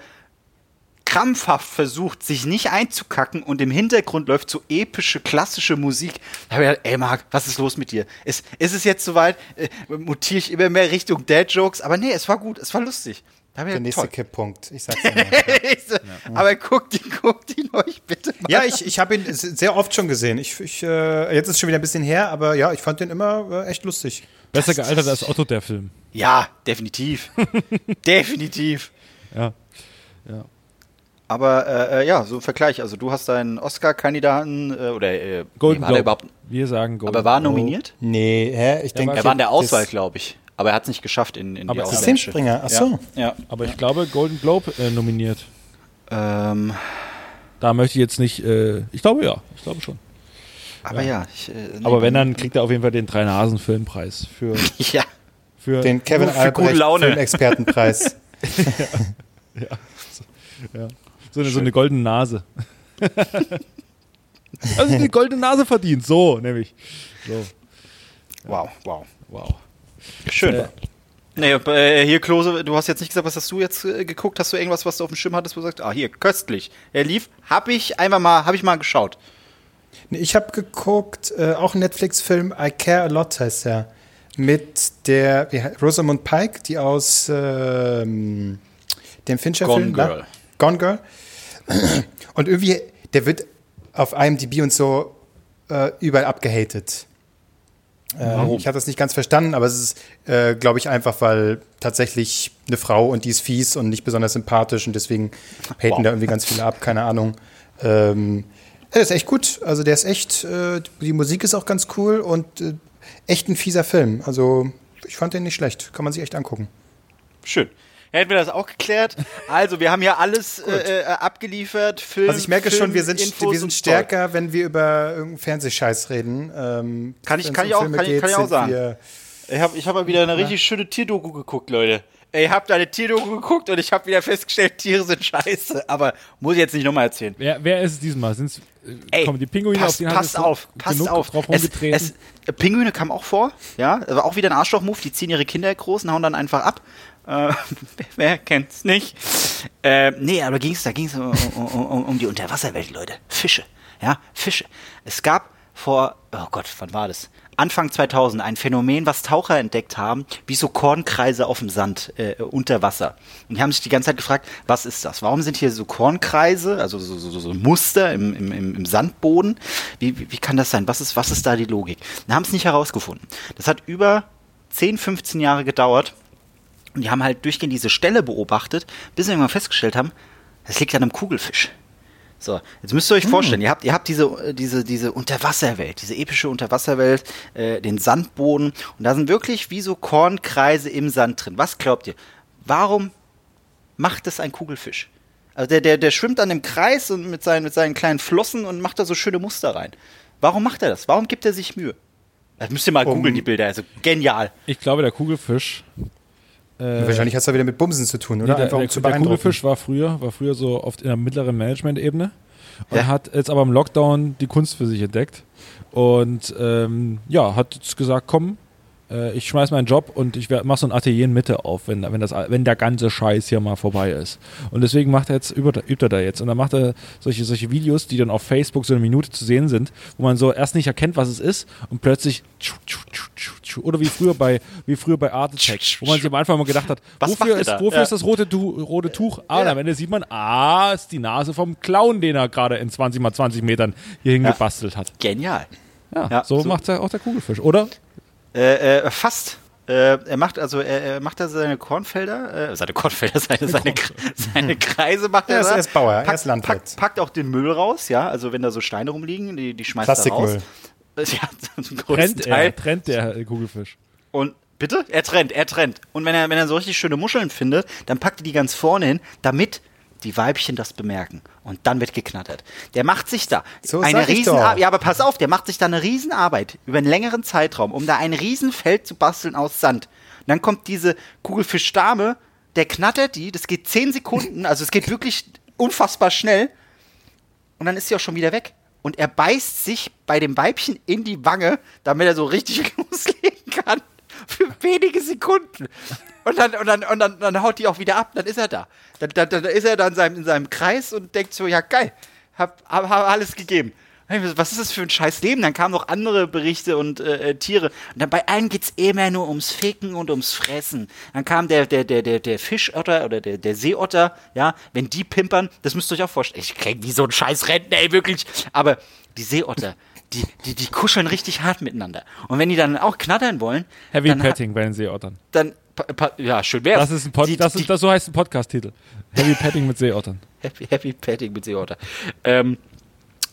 krampfhaft versucht, sich nicht einzukacken und im Hintergrund läuft so epische, klassische Musik. Da habe ich gedacht, ey Marc, was ist los mit dir? Ist, ist es jetzt soweit? Äh, mutiere ich immer mehr Richtung Dad-Jokes? Aber nee, es war gut, es war lustig. Der nächste toll. Kipppunkt. Ich sag's dir <laughs> mal. Ich so, Aber guckt ihn, guckt ihn euch bitte mal. Ja, ich, ich habe ihn sehr oft schon gesehen. Ich, ich, äh, jetzt ist es schon wieder ein bisschen her, aber ja, ich fand den immer äh, echt lustig. Besser gealtert als Otto, der Film. Ja, definitiv. <laughs> definitiv. Ja. ja. Aber äh, äh, ja, so ein Vergleich. Also du hast deinen Oscar-Kandidaten äh, oder äh, Golden nee, war der Globe. überhaupt, Wir sagen Golden aber war er nominiert? Nee, hä? Ich denke. Er war in der Auswahl, glaube ich. Aber er hat es nicht geschafft in, in die Aber Auswahl. Systemspringer, ach so. Ja. ja. Aber ich glaube, Golden Globe äh, nominiert. Ähm, Da möchte ich jetzt nicht, äh, ich glaube ja, ich glaube schon. aber ja. ich, äh, nee, Aber wenn, dann kriegt er auf jeden Fall den Drei-Nasen-Filmpreis für, <laughs> Ja. für Den Kevin für gute Laune. Filmexpertenpreis. <laughs> So eine, so eine goldene Nase. <laughs> also eine goldene Nase verdient. So, nämlich. So, Wow, wow. wow. Schön. Äh, Nee, äh, hier, Klose, du hast jetzt nicht gesagt, was hast du jetzt äh, geguckt? Hast du irgendwas, was du auf dem Schirm hattest, wo du sagst, ah, hier, köstlich. Er lief, hab ich einfach mal, hab ich mal geschaut. Nee, Ich habe geguckt, äh, auch ein Netflix-Film, I Care a Lot heißt er. Mit der Rosamund Pike, die aus ähm, dem Fincher-Film. Gone na? Girl. Gone Girl. Und irgendwie, der wird auf IMDb und so äh, überall abgehatet. Ähm, ich habe das nicht ganz verstanden, aber es ist, äh, glaube ich, einfach, weil tatsächlich eine Frau und die ist fies und nicht besonders sympathisch und deswegen haten Wow. da irgendwie ganz viele ab, keine Ahnung. Ähm, der ist echt gut, also der ist echt, äh, die Musik ist auch ganz cool und äh, echt ein fieser Film. Also ich fand den nicht schlecht, kann man sich echt angucken. Schön. Hätten wir das auch geklärt. Also, wir haben hier alles <laughs> äh, äh, abgeliefert. Film, Also ich merke Film, schon, wir sind, Infos wir sind stärker, wenn wir über irgendeinen Fernsehscheiß reden. Ähm, Kann ich- kann um ich auch- Filme kann ich- kann ich auch sagen. Ich habe ich hab mal wieder eine richtig schöne Tierdoku geguckt, Leute. Ey, Ich habe da eine Tierdoku geguckt und ich habe wieder festgestellt, Tiere sind scheiße. Aber muss ich jetzt nicht nochmal erzählen. Wer, wer ist es diesmal? Sind's, äh, Ey, kommen die Pinguine pass, auf den passt auf, passt auf. drauf Es, es, Pinguine kam auch vor, ja, aber auch wieder ein Arschloch-Move, die ziehen ihre Kinder groß und hauen dann einfach ab. Äh, <laughs> wer kennt's nicht? Äh, nee, aber ging's, da ging es um, um, um, um die Unterwasserwelt, Leute. Fische, ja, Fische. Es gab vor, oh Gott, wann war das? Anfang 2000 ein Phänomen, was Taucher entdeckt haben, wie so Kornkreise auf dem Sand äh, unter Wasser. Und die haben sich die ganze Zeit gefragt, was ist das? Warum sind hier so Kornkreise, also so, so, so, Muster im, im, im Sandboden? Wie, wie, wie kann das sein? Was ist, was ist da die Logik? Wir haben es nicht herausgefunden. Das hat über 10, 15 Jahre gedauert. Und die haben halt durchgehend diese Stelle beobachtet, bis sie irgendwann festgestellt haben, das liegt an einem Kugelfisch. So, jetzt müsst ihr euch vorstellen, ihr habt, ihr habt diese, äh, diese, diese Unterwasserwelt, diese epische Unterwasserwelt, äh, den Sandboden und da sind wirklich wie so Kornkreise im Sand drin. Was glaubt ihr? Warum macht das ein Kugelfisch? Also der, der, der schwimmt an dem Kreis und mit seinen, mit seinen kleinen Flossen und macht da so schöne Muster rein. Warum macht er das? Warum gibt er sich Mühe? Das müsst ihr mal googeln, die Bilder. Also genial. ich glaube, der Kugelfisch. Äh, Wahrscheinlich hat es da wieder mit Bumsen zu tun, oder? Nee, der, Einfach um der, zu der. Kugelfisch war früher, war früher so oft in der mittleren Management-Ebene und Ja. hat jetzt aber im Lockdown die Kunst für sich entdeckt und ähm, ja, hat jetzt gesagt, komm, äh, ich schmeiß meinen Job und ich mach so ein Atelier in Mitte auf, wenn, wenn, das, wenn der ganze Scheiß hier mal vorbei ist. Und deswegen macht er jetzt, übt, er da jetzt. Und dann macht er solche, solche Videos, die dann auf Facebook so eine Minute zu sehen sind, wo man so erst nicht erkennt, was es ist und plötzlich oder wie früher bei, wie früher bei Art Attack, wo man sich am Anfang mal gedacht hat, Was wofür, ist, wofür Ja. ist das rote, Tu- rote Tuch? Ah, und am Ende sieht man, ah, ist die Nase vom Clown, den er gerade in 20 mal 20 Metern hierhin Ja. gebastelt hat. Genial. Ja, Ja, so, so- macht er auch der Kugelfisch, oder? Äh, äh, fast. Äh, er macht also er, er macht da seine Kornfelder, äh, seine Kornfelder, <laughs> seine, seine, seine Kreise macht Er er. ist- da. er ist Bauer, er packt, ist Landwirt. Packt, packt auch den Müll raus, ja. Also wenn da so Steine rumliegen, die, die schmeißt er Plastikmüll. raus. <laughs> Ja, zum größten Trennt Teil. er, trennt der Kugelfisch. Und bitte? Er trennt, er trennt. Und wenn er, wenn er so richtig schöne Muscheln findet, dann packt er die ganz vorne hin, damit die Weibchen das bemerken. Und dann wird geknattert. Der macht sich da So eine sag ich riesen doch. Ja, aber pass auf, der macht sich da eine Riesenarbeit über einen längeren Zeitraum, um da ein Riesenfeld zu basteln aus Sand. Und dann kommt diese Kugelfischdame, der knattert die, das geht 10 Sekunden, also es geht wirklich unfassbar schnell. Und dann ist sie auch schon wieder weg. Und er beißt sich bei dem Weibchen in die Wange, damit er so richtig <laughs> loslegen kann. Für wenige Sekunden. Und dann, und dann, und dann, dann haut die auch wieder ab, dann ist er da. Dann, dann, dann ist er da in seinem, in seinem Kreis und denkt so, ja geil, hab, hab, hab alles gegeben. Was ist das für ein scheiß Leben? Dann kamen noch andere Berichte und äh, äh, Tiere. Und dann bei allen geht's immer nur ums Ficken und ums Fressen. Dann kam der, der, der, der, der Fischotter oder der, der Seeotter, ja, wenn die pimpern, das müsst ihr euch auch vorstellen. Ich krieg wie so ein scheiß Rentner, ey, wirklich. Aber die Seeotter, die, die, die kuscheln richtig hart miteinander. Und wenn die dann auch knattern wollen, Heavy dann, Petting bei den Seeottern. dann ja, schön wär's. Das ist ein Pod Die- das, die- ist, das so heißt ein Podcast-Titel. Heavy Petting mit Seeottern. <laughs> Happy, Happy Petting mit Seeotter. Ähm,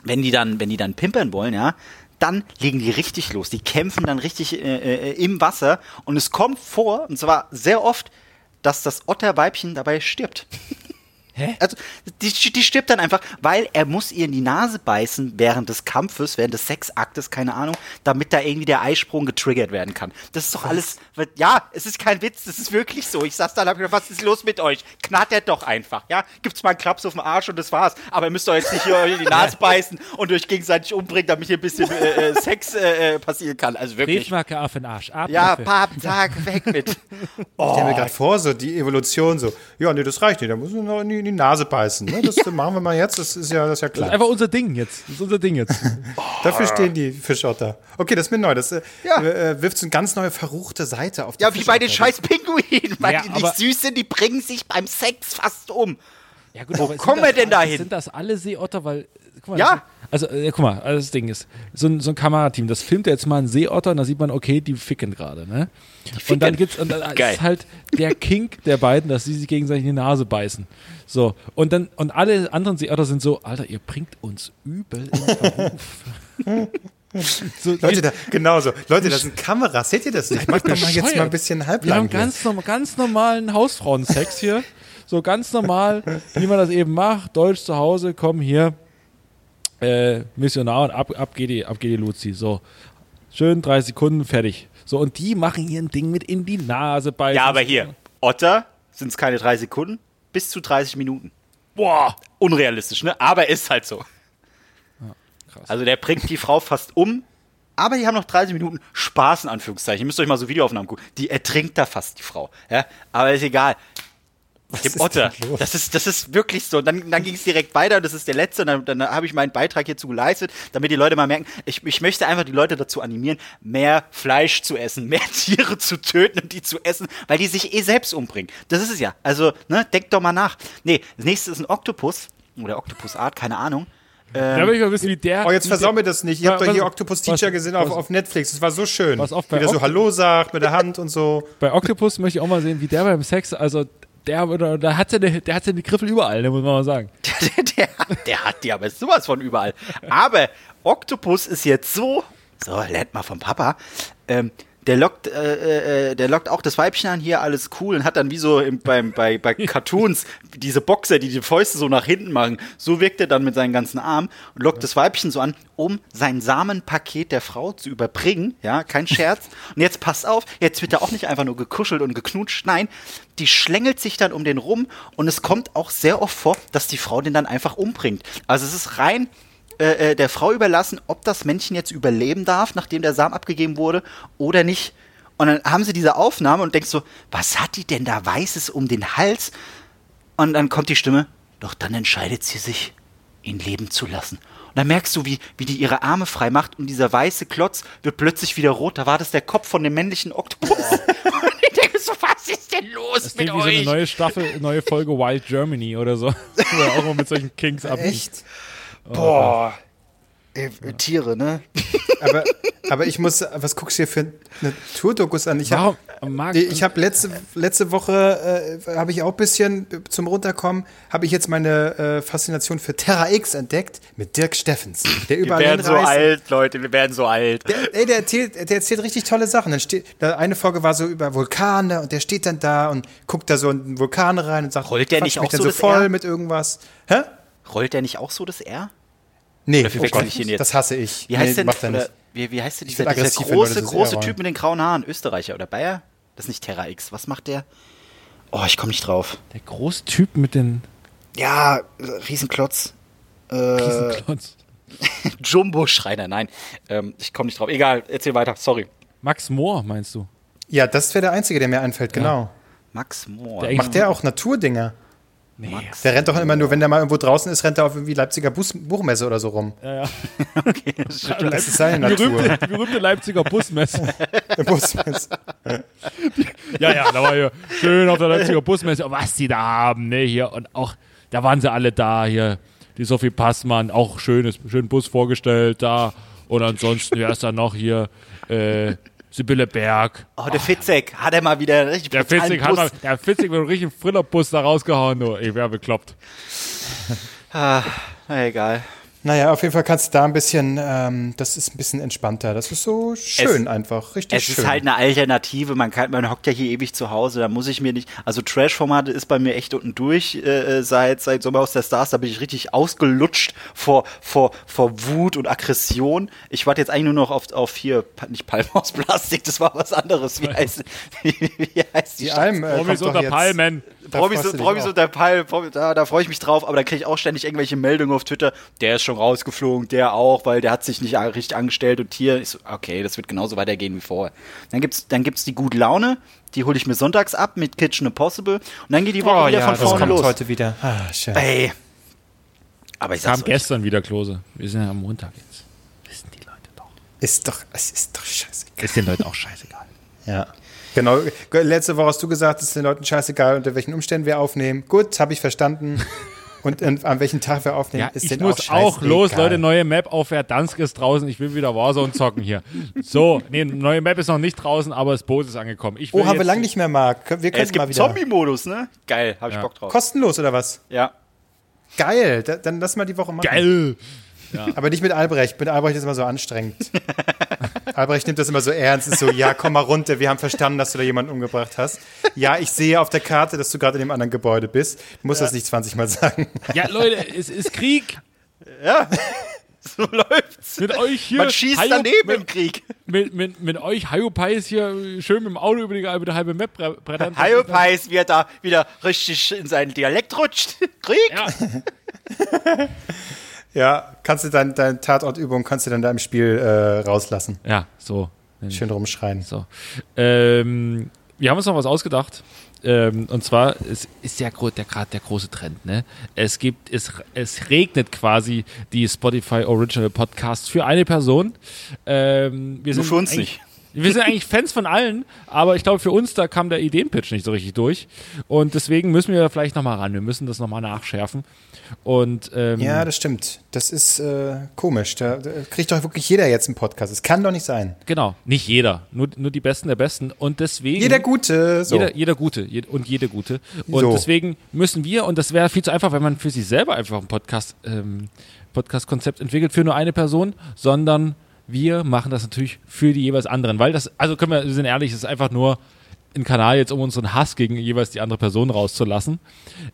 wenn die dann, wenn die dann pimpern wollen, ja, dann legen die richtig los. Die kämpfen dann richtig äh, äh, im Wasser und es kommt vor, und zwar sehr oft, dass das Otterweibchen dabei stirbt. Hä? Also, die, die stirbt dann einfach, weil er muss ihr in die Nase beißen während des Kampfes, während des Sexaktes, keine Ahnung, damit da irgendwie der Eisprung getriggert werden kann. Das ist doch alles, ja, es ist kein Witz, das ist wirklich so. Ich saß da und hab gedacht, was ist los mit euch? Knattert doch einfach, ja? Gibt's mal einen Klaps auf den Arsch und das war's. Aber ihr müsst doch jetzt nicht hier in die Nase <laughs> beißen und euch gegenseitig umbringen, damit hier ein bisschen äh, äh, Sex äh, äh, passieren kann. Also wirklich. Briefmarke auf den Arsch. Ab Ja. Pap, Tag, weg mit. <laughs> Ich stelle mir gerade vor, so die Evolution so, ja, nee, das reicht nicht, da muss man noch in die, in die Nase beißen. Ne? Das <laughs> machen wir mal jetzt, das ist ja, das ist ja Das ist klar. einfach unser Ding jetzt. Das ist unser Ding jetzt. <laughs> Dafür stehen die Fischotter. Okay, das ist mir neu. Das äh, Ja. äh, wirft so eine ganz neue verruchte Seite auf die Ja, wie bei den scheiß Pinguinen, weil Ja, die nicht süß sind, die bringen sich beim Sex fast um. Ja, gut, Wo kommen wir denn alle- dahin? Sind das alle Seeotter? Weil, guck mal, Ja. Also, äh, guck mal, also das Ding ist, so ein, so ein Kamerateam, das filmt jetzt mal einen Seeotter und da sieht man, okay, die ficken gerade, ne? Und dann gibt's, und dann <laughs> Geil. ist halt der Kink der beiden, dass sie sich gegenseitig in die Nase beißen. So. Und dann, und alle anderen Seeotter sind so, Alter, ihr bringt uns übel in Verruf. <laughs> so, Leute, da, genau so. Leute, das sind Kameras. Seht ihr das nicht? Macht doch mal jetzt mal ein bisschen Wir halblang. haben ganz, norm ganz normalen Hausfrauensex hier. So ganz normal, wie man das eben macht. Deutsch zu Hause, komm hier. Äh, Missionar und ab, ab, geht die, ab geht die Luzi. So. Schön, drei Sekunden, fertig. So, und die machen ihr ein Ding mit in die Nase bei. Ja, aber hier, Otter sind es keine drei Sekunden, bis zu 30 Minuten. Boah, unrealistisch, ne? Aber ist halt so. krass. Also der bringt die Frau fast um, aber die haben noch 30 Minuten Spaß in Anführungszeichen. Ihr müsst euch mal so Videoaufnahmen gucken. Die ertrinkt da fast die Frau. Ja? Aber ist egal. Dem ist Otter. Das ist, das ist wirklich so. Dann, dann ging es direkt weiter. Das ist der letzte. Und dann, dann habe ich meinen Beitrag hierzu geleistet, damit die Leute mal merken, ich, ich möchte einfach die Leute dazu animieren, mehr Fleisch zu essen, <laughs> mehr Tiere zu töten und die zu essen, weil die sich eh selbst umbringen. Das ist es ja. Also, ne, denkt doch mal nach. Nee, das nächste ist ein Oktopus. Oder Oktopusart, keine Ahnung. Da will ich mal wissen, wie der. Oh, jetzt versau mir das nicht. Ihr habt doch Was- hier Octopus Teacher was- gesehen auf, was- auf Netflix. Das war so schön. Was auf bei Wie der so Hallo sagt mit der Hand und so. Bei Octopus möchte ich auch mal sehen, wie der beim Sex, also der, oder, der hat seine, der hat seine Griffel überall, ne, muss man mal sagen. <laughs> der, der, der hat die aber sowas von überall. Aber Octopus ist jetzt so, so, lernt mal vom Papa, ähm, der lockt, äh, äh, der lockt auch das Weibchen an, hier alles cool und hat dann wie so im, beim, bei, bei <laughs> Cartoons diese Boxer, die die Fäuste so nach hinten machen. So wirkt er dann mit seinen ganzen Armen und lockt das Weibchen so an, um sein Samenpaket der Frau zu überbringen. Ja, kein Scherz. <laughs> Und jetzt passt auf, jetzt wird er auch nicht einfach nur gekuschelt und geknutscht. Nein, die schlängelt sich dann um den rum und es kommt auch sehr oft vor, dass die Frau den dann einfach umbringt. Also es ist rein äh, äh, der Frau überlassen, ob das Männchen jetzt überleben darf, nachdem der Samen abgegeben wurde oder nicht. Und dann haben sie diese Aufnahme und denkst so, was hat die denn da Weißes um den Hals? Und dann kommt die Stimme, doch dann entscheidet sie sich, ihn leben zu lassen. Und dann merkst du, wie, wie die ihre Arme frei macht und dieser weiße Klotz wird plötzlich wieder rot. Da war das der Kopf von dem männlichen Oktopus. <laughs> und ich denke so, was ist denn los Das mit klingt wie so eine euch? neue Staffel, neue Folge Wild Germany oder so. <laughs> Oder auch mal mit solchen Kinks ab. Echt? Boah. Ey, Tiere, ne? <laughs> Aber, aber ich muss, was guckst du hier für Naturdokus an? Ich habe hab letzte, letzte Woche, äh, habe ich auch ein bisschen zum Runterkommen, habe ich jetzt meine äh, Faszination für Terra X entdeckt mit Dirk Steffens, der Wir werden so alt, Leute, wir werden so alt. Der, ey, der erzählt, der erzählt richtig tolle Sachen. Dann steht, da eine Folge war so über Vulkane und der steht dann da und guckt da so in den Vulkan rein und sagt, Rollt der nicht mich auch dann so so voll mit irgendwas. Hä? Rollt der nicht auch so das R? Nee, Oder verwechsel ich ihn jetzt? das hasse ich. Wie heißt nee, denn, macht er nicht. wie, wie heißt denn dieser, dieser große, große Typ mit den grauen Haaren? Österreicher oder Bayer? Das ist nicht Terra X. Was macht der? Oh, ich komme nicht drauf. der große Typ mit den Ja, Riesenklotz. Äh, Riesenklotz. <laughs> Jumbo-Schreiner, nein. Ähm, ich komme nicht drauf. Egal, erzähl weiter, sorry. Max Mohr, meinst du? Ja, das wäre der Einzige, der mir einfällt, genau. Max Mohr. Der Macht der auch Naturdinger? Nee. Der rennt doch immer nur, wenn der mal irgendwo draußen ist, rennt er auf irgendwie Leipziger Bus Buchmesse oder so rum. Ja, ja. <laughs> Das ist seine Natur. Berühmte, die berühmte Leipziger Busmesse. <laughs> Busmesse. Ja, ja, da war hier schön auf der Leipziger Busmesse, was die da haben, ne, hier. Und auch, da waren sie alle da, hier. Die Sophie Passmann, auch schönes, schönen Bus vorgestellt da. Und ansonsten, wer ist da noch hier? Äh, Sibylle Berg. Oh, der Fitzek hat er mal wieder richtig Der Fitzig hat mal, der Fitzig mit einem richtigen Frillerbus da rausgehauen, du. Ich wäre bekloppt. Ah, na egal. Naja, auf jeden Fall kannst du da ein bisschen, ähm, das ist ein bisschen entspannter. Das ist so schön Es- einfach, richtig Es schön. ist halt eine Alternative, man kann, man hockt ja hier ewig zu Hause, da muss ich mir nicht, also Trash-Formate ist bei mir echt unten durch, äh, seit, seit Sommerhaus der Stars, da bin ich richtig ausgelutscht vor, vor, vor Wut und Aggression. Ich warte jetzt eigentlich nur noch auf, auf hier, nicht Palm aus Plastik, das war was anderes, wie heißt, wie, wie heißt die, die Stadt? Alm, äh, Promis unter Palmen. Da Promis, Promis unter Palm, Promis- da, da freue ich mich drauf, aber dann kriege ich auch ständig irgendwelche Meldungen auf Twitter, der ist schon rausgeflogen, der auch, weil der hat sich nicht richtig angestellt und hier ist, okay, das wird genauso weitergehen wie vorher. Dann gibt's, dann gibt's die gute Laune, die hole ich mir sonntags ab mit Kitchen Impossible und dann geht die Woche Oh wieder ja, von das vorne kommt los. heute wieder. Ah, schön. Ey. Aber ich Kam sag's euch, gestern wieder, Klose. Wir sind ja am Montag jetzt. Wissen die Leute doch. Ist doch, es ist doch scheißegal. Ist den Leuten auch scheißegal. <laughs> Ja. Genau, letzte Woche hast du gesagt, es ist den Leuten scheißegal, unter welchen Umständen wir aufnehmen. Gut, habe ich verstanden. <laughs> Und an, an welchem Tag wir aufnehmen, Ja, ist ich denen muss auch auch los, Leute. Neue Map auf Verdansk ist draußen. Ich will wieder Warzone zocken hier. So, nee, neue Map ist noch nicht draußen, aber das Boot ist angekommen. Ich will Oh, haben wir lange nicht mehr, Marc. Wir können es mal gibt wieder. Zombie-Modus, ne? Geil, hab ich Ja. Bock drauf. Kostenlos oder was? Ja. Geil, da, dann lass mal die Woche machen. Geil. Aber nicht mit Albrecht. Mit Albrecht ist immer so anstrengend. <laughs> Albrecht nimmt das immer so ernst. Ist so, ja, komm mal runter. Wir haben verstanden, dass du da jemanden umgebracht hast. Ja, ich sehe auf der Karte, dass du gerade in dem anderen Gebäude bist. Du musst das nicht 20 Mal sagen. Ja, Leute, es ist Krieg. <laughs> So läuft's. Mit euch hier. Man schießt Hayo- daneben im mit, Krieg. mit, mit, mit euch Hayopais hier schön mit dem Auto über die, über die halbe Map bre- brettern. <laughs> Hyopies, wie er da wieder richtig in seinen Dialekt rutscht. <laughs> Krieg? Ja, Ja, kannst du dein, deine Tatortübung kannst du dann da im Spiel äh, rauslassen. ja so. Schön rumschreien. So. Ähm, wir haben uns noch was ausgedacht. Ähm, und zwar es ist ja der gerade der große Trend. Ne? Es gibt es, es regnet quasi die Spotify Original Podcasts für eine Person. Ähm, wir Nur sind für uns nicht. Wir sind eigentlich Fans von allen, aber ich glaube, für uns, da kam der Ideenpitch nicht so richtig durch. Und deswegen müssen wir vielleicht nochmal ran. Wir müssen das nochmal nachschärfen. Und ähm, Ja, das stimmt. Das ist äh, komisch. Da, da kriegt doch wirklich jeder jetzt einen Podcast. Das kann doch nicht sein. genau, nicht jeder, nur, nur die Besten der Besten. Und deswegen. Jeder Gute. So. Jeder, jeder Gute jed- und jede Gute. Und So. deswegen müssen wir, und das wäre viel zu einfach, wenn man für sich selber einfach ein Podcast, ähm, Podcast-Konzept entwickelt für nur eine Person, sondern wir machen das natürlich für die jeweils anderen. Weil das, also können wir, wir sind ehrlich, es ist einfach nur ein Kanal jetzt, um unseren Hass gegen jeweils die andere Person rauszulassen.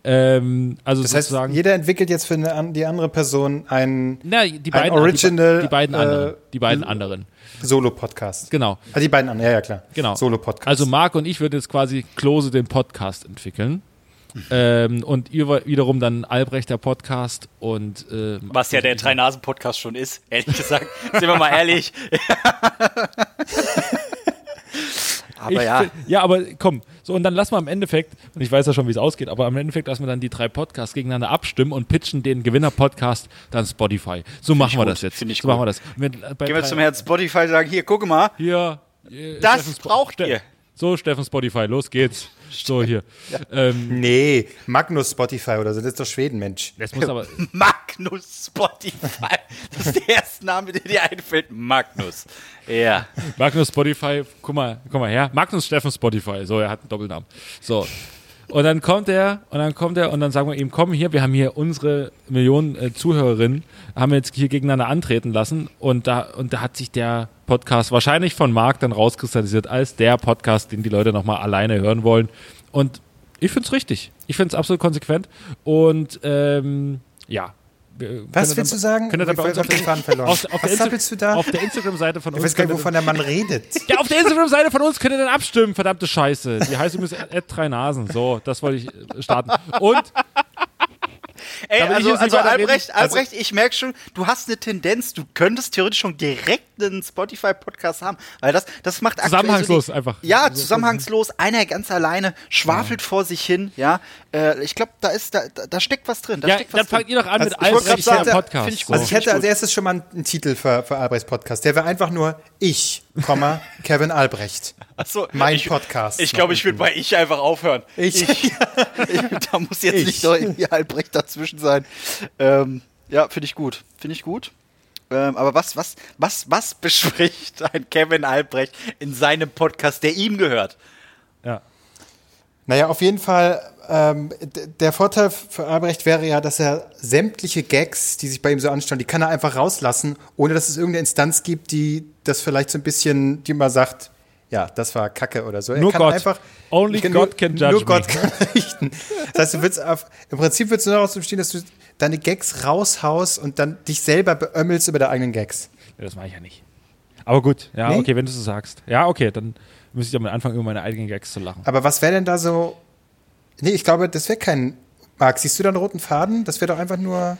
Ähm, also das heißt, sozusagen. jeder entwickelt jetzt für eine, die andere Person einen na, die ein beiden, Original, die, die beiden äh, anderen. Die beiden anderen. Solo-Podcast. Genau. Ah, die beiden anderen, ja, ja, klar. Genau. Solo-Podcast. Also Marc und ich würden jetzt quasi Klose den Podcast entwickeln. Ähm, und ihr wiederum dann Albrecht der Podcast und äh, Was ja der Drei-Nasen-Podcast schon ist, ehrlich gesagt. Sind wir mal ehrlich. <laughs> aber ich, ja, ja, aber komm, so und dann lassen wir im Endeffekt, und ich weiß ja schon, wie es ausgeht, aber im Endeffekt lassen wir dann die drei Podcasts gegeneinander abstimmen und pitchen den Gewinner-Podcast dann Spotify. So machen wir gut, das jetzt. find ich so gut. machen wir das. Äh, gehen wir drei- zum Herrn Spotify und sagen, hier, guck mal, Hier. äh, Das Steffen braucht Ste- ihr. So, Steffen Spotify, los geht's. So, hier. Ähm, nee, Magnus Spotify oder so, das ist doch Schweden, Mensch. das muss aber. <laughs> Magnus Spotify. Das ist der erste Name, der dir einfällt. Magnus. Ja. Magnus Spotify, guck mal, guck mal her. Magnus Steffen Spotify. So, er hat einen Doppelnamen. So. Und dann kommt er, und dann kommt er, und dann sagen wir ihm, komm hier, wir haben hier unsere Millionen äh, Zuhörerinnen, haben wir jetzt hier gegeneinander antreten lassen. Und da, und da hat sich der Podcast wahrscheinlich von Marc dann rauskristallisiert als der Podcast, den die Leute nochmal alleine hören wollen. Und ich finde es richtig. Ich finde es absolut konsequent. Und ähm, ja. Was willst du sagen? Könnt ihr dann Ich bei uns auf der, den Faden verloren. auf, auf, Was der da? auf der Instagram-Seite von Ich uns. weiß gar nicht, wovon der Mann redet. <laughs> ja, auf der Instagram-Seite von uns könnt ihr dann abstimmen, verdammte Scheiße. Die heißt übrigens <laughs> Ed drei Nasen. So, das wollte ich äh, starten. Und Ey, also, also weiterreden. Albrecht, Albrecht, ich merke schon, du hast eine Tendenz, du könntest theoretisch schon direkt einen Spotify-Podcast haben, weil das, das macht Zusammenhangslos so die, einfach. Ja, So- zusammenhangslos, einer ganz alleine, schwafelt vor sich hin, ja. Äh, ich glaube, da ist, da, da, steckt was drin, da ja, steckt was dann fangt ihr doch an Also mit ich wollte Albrecht grad der sagen, Podcast. ich so. Also ich hätte als erstes schon mal einen Titel für, für Albrechts Podcast. Der wäre einfach nur ich, Kevin Albrecht. Achso, Mein ich, Podcast. Ich glaube, ich würde bei ich einfach aufhören. Ich. <laughs> ich da muss jetzt Ich. nicht noch irgendwie Albrecht dazwischen sein. Ähm, ja, finde ich gut. Finde ich gut. Ähm, aber was, was, was, was bespricht ein Kevin Albrecht in seinem Podcast, der ihm gehört? ja. Naja, auf jeden Fall ähm, der Vorteil für Albrecht wäre ja, dass er sämtliche Gags, die sich bei ihm so anstauen, die kann er einfach rauslassen, ohne dass es irgendeine Instanz gibt, die das vielleicht so ein bisschen, die mal sagt, ja, das war Kacke oder so. Er Nur kann Gott. Einfach, Only nur, God can judge Nur Gott kann <laughs> richten. Das heißt, du willst auf, im Prinzip willst du nur daraus bestehen, dass du deine Gags raushaust und dann dich selber beömmelst über deine eigenen Gags. Ja, das mache ich ja nicht. Aber gut, ja, Nee? okay, wenn du so sagst. Ja, okay, dann müsste ich damit anfangen, über meine eigenen Gags zu lachen. Aber was wäre denn da so? Nee, ich glaube, das wäre kein. Marc, siehst du da einen roten Faden? Das wäre doch einfach nur.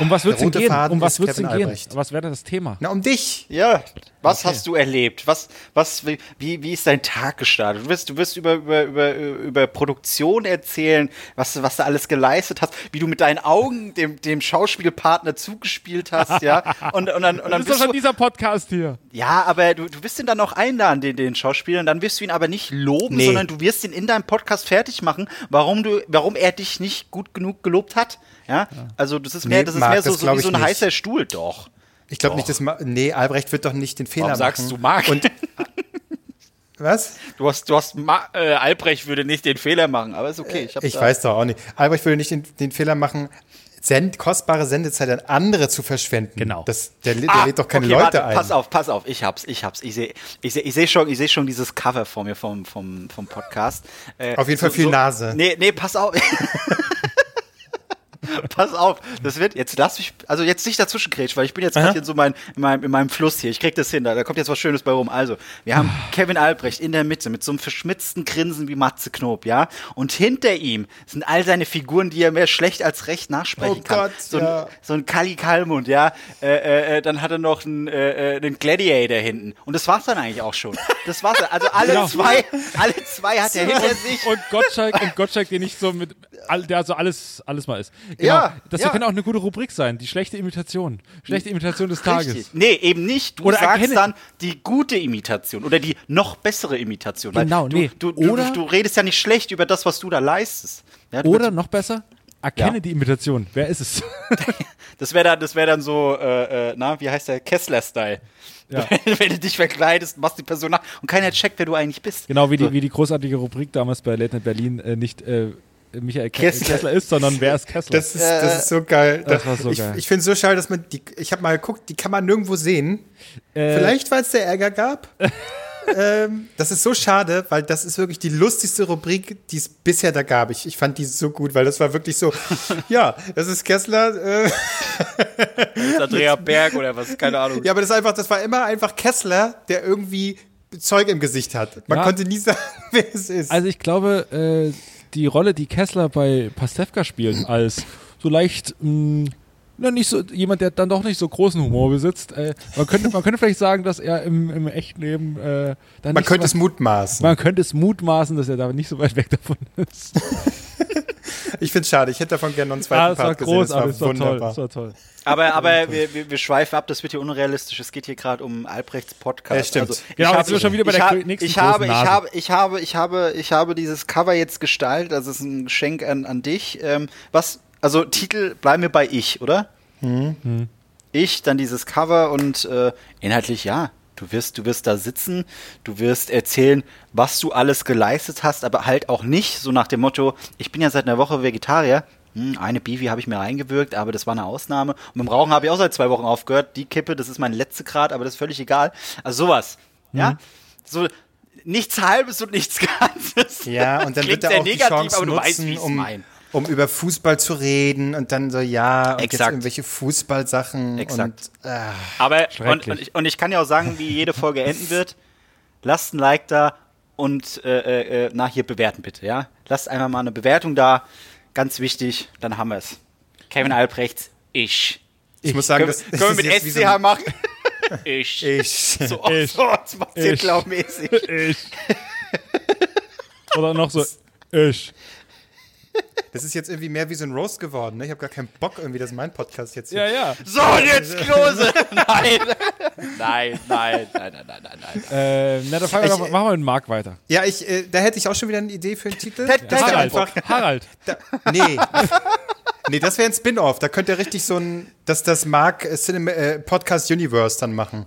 Um was denn rote gehen? Faden Um was wird's denn Kevin gehen? Albrecht. Was wäre denn das Thema? Na, um dich. Ja, was Okay. hast du erlebt? Was, was, wie, wie ist dein Tag gestartet? Du wirst, du wirst über, über, über, über Produktion erzählen, was, was du alles geleistet hast, wie du mit deinen Augen dem, dem Schauspielpartner zugespielt hast, ja. <laughs> Und, und dann, und dann Das ist doch schon dieser Podcast hier. ja, aber du, du wirst ihn dann auch einladen, den, den Schauspieler, und dann wirst du ihn aber nicht loben, Nee. sondern du wirst ihn in deinem Podcast fertig machen, warum du, warum er dich nicht gut genug gelobt hat. Ja, also das ist mehr, Nee, das ist Marc, mehr so, das so wie so ein nicht. heißer Stuhl, doch. Ich glaube nicht, dass. Ma nee, Albrecht wird doch nicht den Fehler Warum sagst machen. du Marc? Und. <laughs> Was? Du hast, du hast, Ma äh, Albrecht würde nicht den Fehler machen, aber ist okay. Ich, hab Ich weiß doch auch nicht. Albrecht würde nicht den, den Fehler machen, send, kostbare Sendezeit an andere zu verschwenden. Genau. Das, der, der Ah, lädt doch keine okay, Leute warte, ein. Pass auf, pass auf, ich hab's, ich hab's. Ich sehe ich seh, ich seh schon, ich seh schon dieses Cover vor mir vom, vom, vom Podcast. Äh, Auf jeden Fall viel Nase. Nee, nee, pass auf. <laughs> <laughs> <laughs> Pass auf, das wird, jetzt lass mich, also jetzt nicht dazwischen grätsch, weil ich bin jetzt gerade in so mein, in, meinem, in meinem Fluss hier. Ich krieg das hin, da, da kommt jetzt was Schönes bei rum. Also, wir haben Kevin Albrecht in der Mitte mit so einem verschmitzten Grinsen wie Matze Knob, ja? Und hinter ihm sind all seine Figuren, die er mehr schlecht als recht nachsprechen Oh kann. Gott, so, ja. ein, so ein Kali Kalmund, ja? Äh, äh, äh, dann hat er noch einen, äh, äh, einen Gladiator hinten. Und das war's dann eigentlich auch schon. Das war's dann. Also alle Genau. zwei, alle zwei hat er hinter sich. Und Gottschalk, und Gottschalk, der nicht so mit, der so alles, alles mal ist. Genau. Ja, das ja. könnte auch eine gute Rubrik sein. Die schlechte Imitation. Schlechte Imitation des Tages. Richtig. Nee, eben nicht. Du Oder sagst erkenne- dann die gute Imitation oder die noch bessere Imitation. Genau, du, nee. Du, du, Oder- du, redest ja nicht schlecht über das, was du da leistest. Ja, Oder noch besser, erkenne die Imitation. Wer ist es? <laughs> <laughs> Das wäre dann, das wär dann so, äh, äh, na, wie heißt der? Kessler-Style. Ja. <laughs> Wenn du dich verkleidest, machst die Person nach und keiner checkt, wer du eigentlich bist. genau wie die, So. wie die großartige Rubrik damals bei Late Night Berlin äh, nicht äh, Michael Ke Kessler. Kessler. ist, sondern wer ist Kessler? Das ist, das ist so geil. Das war so ich geil. ich finde es so schade, dass man die. Ich habe mal geguckt, die kann man nirgendwo sehen. Vielleicht, weil es der Ärger gab. <laughs> ähm, das ist so schade, weil das ist wirklich die lustigste Rubrik, die es bisher da gab. Ich, ich fand die so gut, weil das war wirklich so. <laughs> ja, das ist Kessler. Äh, Andrea Berg oder was, keine Ahnung. ja, aber das ist einfach, das war immer einfach Kessler, der irgendwie Zeug im Gesicht hat. Man Ja. konnte nie sagen, <laughs> wer es ist. Also ich glaube, äh, die Rolle, die Kessler bei Pastewka spielt, als so leicht, mh, na, nicht so, jemand, der dann doch nicht so großen Humor besitzt, äh, man, könnte, man könnte vielleicht sagen, dass er im, im echten Leben äh, man könnte so es mutmaßen. man könnte es mutmaßen, dass er da nicht so weit weg davon ist. <laughs> Ich finde es schade. Ich hätte davon gerne noch einen zweiten Ah, das war Part gesehen. Das war großartig, das war toll, wunderbar. das war toll. Aber, aber wir, wir, wir schweifen ab, das wird hier unrealistisch. Es geht hier gerade um Albrechts Podcast. Ja, stimmt. Also, Genau, ich jetzt sind wir schon wieder bei der hab- nächsten ich habe, großen ich habe, ich habe, ich habe, ich habe dieses Cover jetzt gestaltet. Das ist ein Geschenk an, an dich. Ähm, was, also Titel bleiben wir bei ich, oder? Mhm. Ich, dann dieses Cover und äh, inhaltlich ja. Du wirst, du wirst da sitzen, du wirst erzählen, was du alles geleistet hast, aber halt auch nicht so nach dem Motto, ich bin ja seit einer Woche Vegetarier, hm, eine Bivi habe ich mir reingewirkt, aber das war eine Ausnahme. Und beim Rauchen habe ich auch seit zwei Wochen aufgehört. Die Kippe, das ist mein letzter Grad, aber das ist völlig egal. Also sowas, Mhm. ja, so nichts Halbes und nichts <laughs> Ganzes. Ja, und dann Klingt wird er auch die negativ, Chance aber du weißt, nutzen, ich's um, mein. Um über Fußball zu reden und dann so, ja, und jetzt Exakt. irgendwelche Fußballsachen. Exakt. Und, äh, Aber und, und, ich, und ich kann ja auch sagen, wie jede Folge enden wird. Lasst ein Like da und äh, äh, na hier bewerten bitte, ja. Lasst einfach mal eine Bewertung da, ganz wichtig, dann haben wir es. Kevin Albrechts, ich. ich muss sagen, Können, das, wir- das können wir ist mit jetzt SCH so machen? <laughs> ich. Ich. So, oh, Ich. so Sebastian-Mäßig. Ich. <laughs> Oder noch so, ich. Das ist jetzt irgendwie mehr wie so ein Roast geworden. Ne? Ich habe gar keinen Bock irgendwie, dass mein Podcast jetzt hier. Ja, ja. So, und jetzt Klose. <laughs> Nein. Nein, nein, nein, nein, nein, nein, nein. Äh, na, dann fangen wir Ich- doch, machen wir mit Marc weiter. Ja, ich, äh, da hätte ich auch schon wieder eine Idee für einen Titel. Ja, Harald. einfach, Harald. da, nee. Nee, das wäre ein Spin-off. Da könnt ihr richtig so ein, das, das Mark äh, Cinema, äh, Podcast Universe dann machen.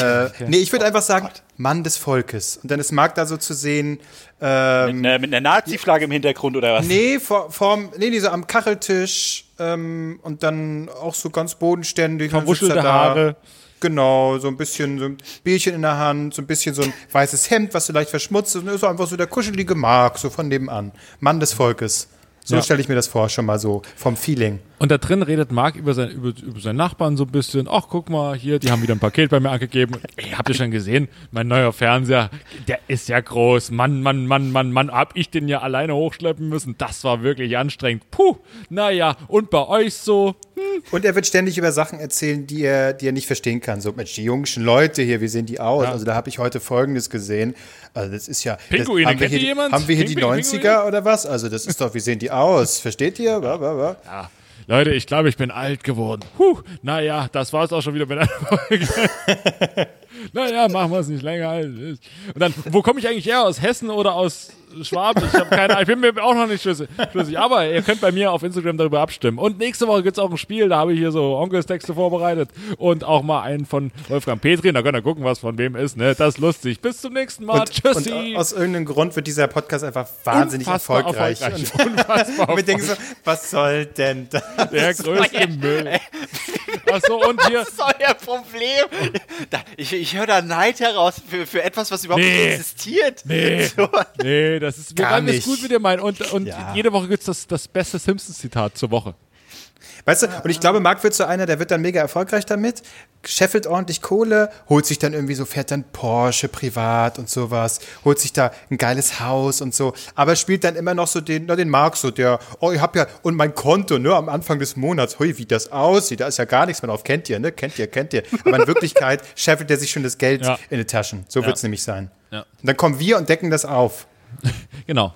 Äh, Nee, ich würde einfach sagen, Mann des Volkes. Und dann ist Mark da so zu sehen. Ähm, Mit, einer- mit einer Nazi-Flagge im Hintergrund oder was? nee, vor, vorm, nee, nee, so am Kacheltisch ähm, und dann auch so ganz bodenständig. er Verwuschelte da. Haare. Genau, so ein bisschen so ein Bierchen in der Hand, so ein bisschen so ein weißes Hemd, was so leicht verschmutzt ist. Und ist so einfach so der kuschelige Mark, so von nebenan. Mann des Volkes. So Ja. stelle ich mir das vor, schon mal so vom Feeling. Und da drin redet Marc über, sein, über, über seinen Nachbarn so ein bisschen. Ach, guck mal, hier, die haben wieder ein Paket bei mir angegeben. Ey, habt ihr schon gesehen? Mein neuer Fernseher, der ist ja groß. Mann, Mann, Mann, Mann, Mann, hab ich den ja alleine hochschleppen müssen. Das war wirklich anstrengend. Puh, naja, und bei euch so? Und er wird ständig über Sachen erzählen, die er, die er nicht verstehen kann. So, Mensch, die jungen Leute hier, wie sehen die aus? Also da habe ich heute Folgendes gesehen. Also das ist ja. Pinguine, das, haben wir hier? Haben wir hier Ping, die Ping, 90er Pinguine? oder was? Also das ist doch, wie sehen die aus? Versteht ihr? Bla, bla, bla. Ja, Leute, ich glaube, ich bin alt geworden. Puh, naja, das war's auch schon wieder mit einer Folge. <laughs> naja, machen wir es nicht länger. es. Und dann, wo komme ich eigentlich her? Aus Hessen oder aus Schwaben? Ich habe keine Ahnung. Ich bin mir auch noch nicht schlüssig. schlüssig. Aber ihr könnt bei mir auf Instagram darüber abstimmen. Und nächste Woche gibt's auch ein Spiel. Da habe ich hier so Onkelstexte vorbereitet. Und auch mal einen von Wolfgang Petri. Da könnt ihr gucken, was von wem ist. Ne? Das ist lustig. Bis zum nächsten Mal. Und, Tschüssi. und aus irgendeinem Grund wird dieser Podcast einfach wahnsinnig Unfassbar erfolgreich. erfolgreich. Und Unfassbar <laughs> wir denken so, was soll denn das? Der größte <laughs> Müll. Achso, und hier. Das ist euer Problem. Da, ich ich höre da Neid heraus für, für etwas, was überhaupt Nee. nicht existiert. Nee. So. Nee, das ist Gar wir meinen das nicht. gut mit dir meinen. Und, und Ja. jede Woche gibt's das, das beste Simpsons-Zitat zur Woche. Weißt du, und ich glaube, Marc wird so einer, der wird dann mega erfolgreich damit, scheffelt ordentlich Kohle, holt sich dann irgendwie so, fährt dann Porsche privat und sowas, holt sich da ein geiles Haus und so, aber spielt dann immer noch so den, na, den Marc so, der, oh, ich hab ja, und mein Konto, ne, am Anfang des Monats, hui, wie das aussieht, da ist ja gar nichts mehr drauf, kennt ihr, ne, kennt ihr, kennt ihr. Aber in Wirklichkeit scheffelt er sich schon das Geld Ja. in die Taschen. So wird's nämlich sein. Ja. Und dann kommen wir und decken das auf. <laughs> Genau.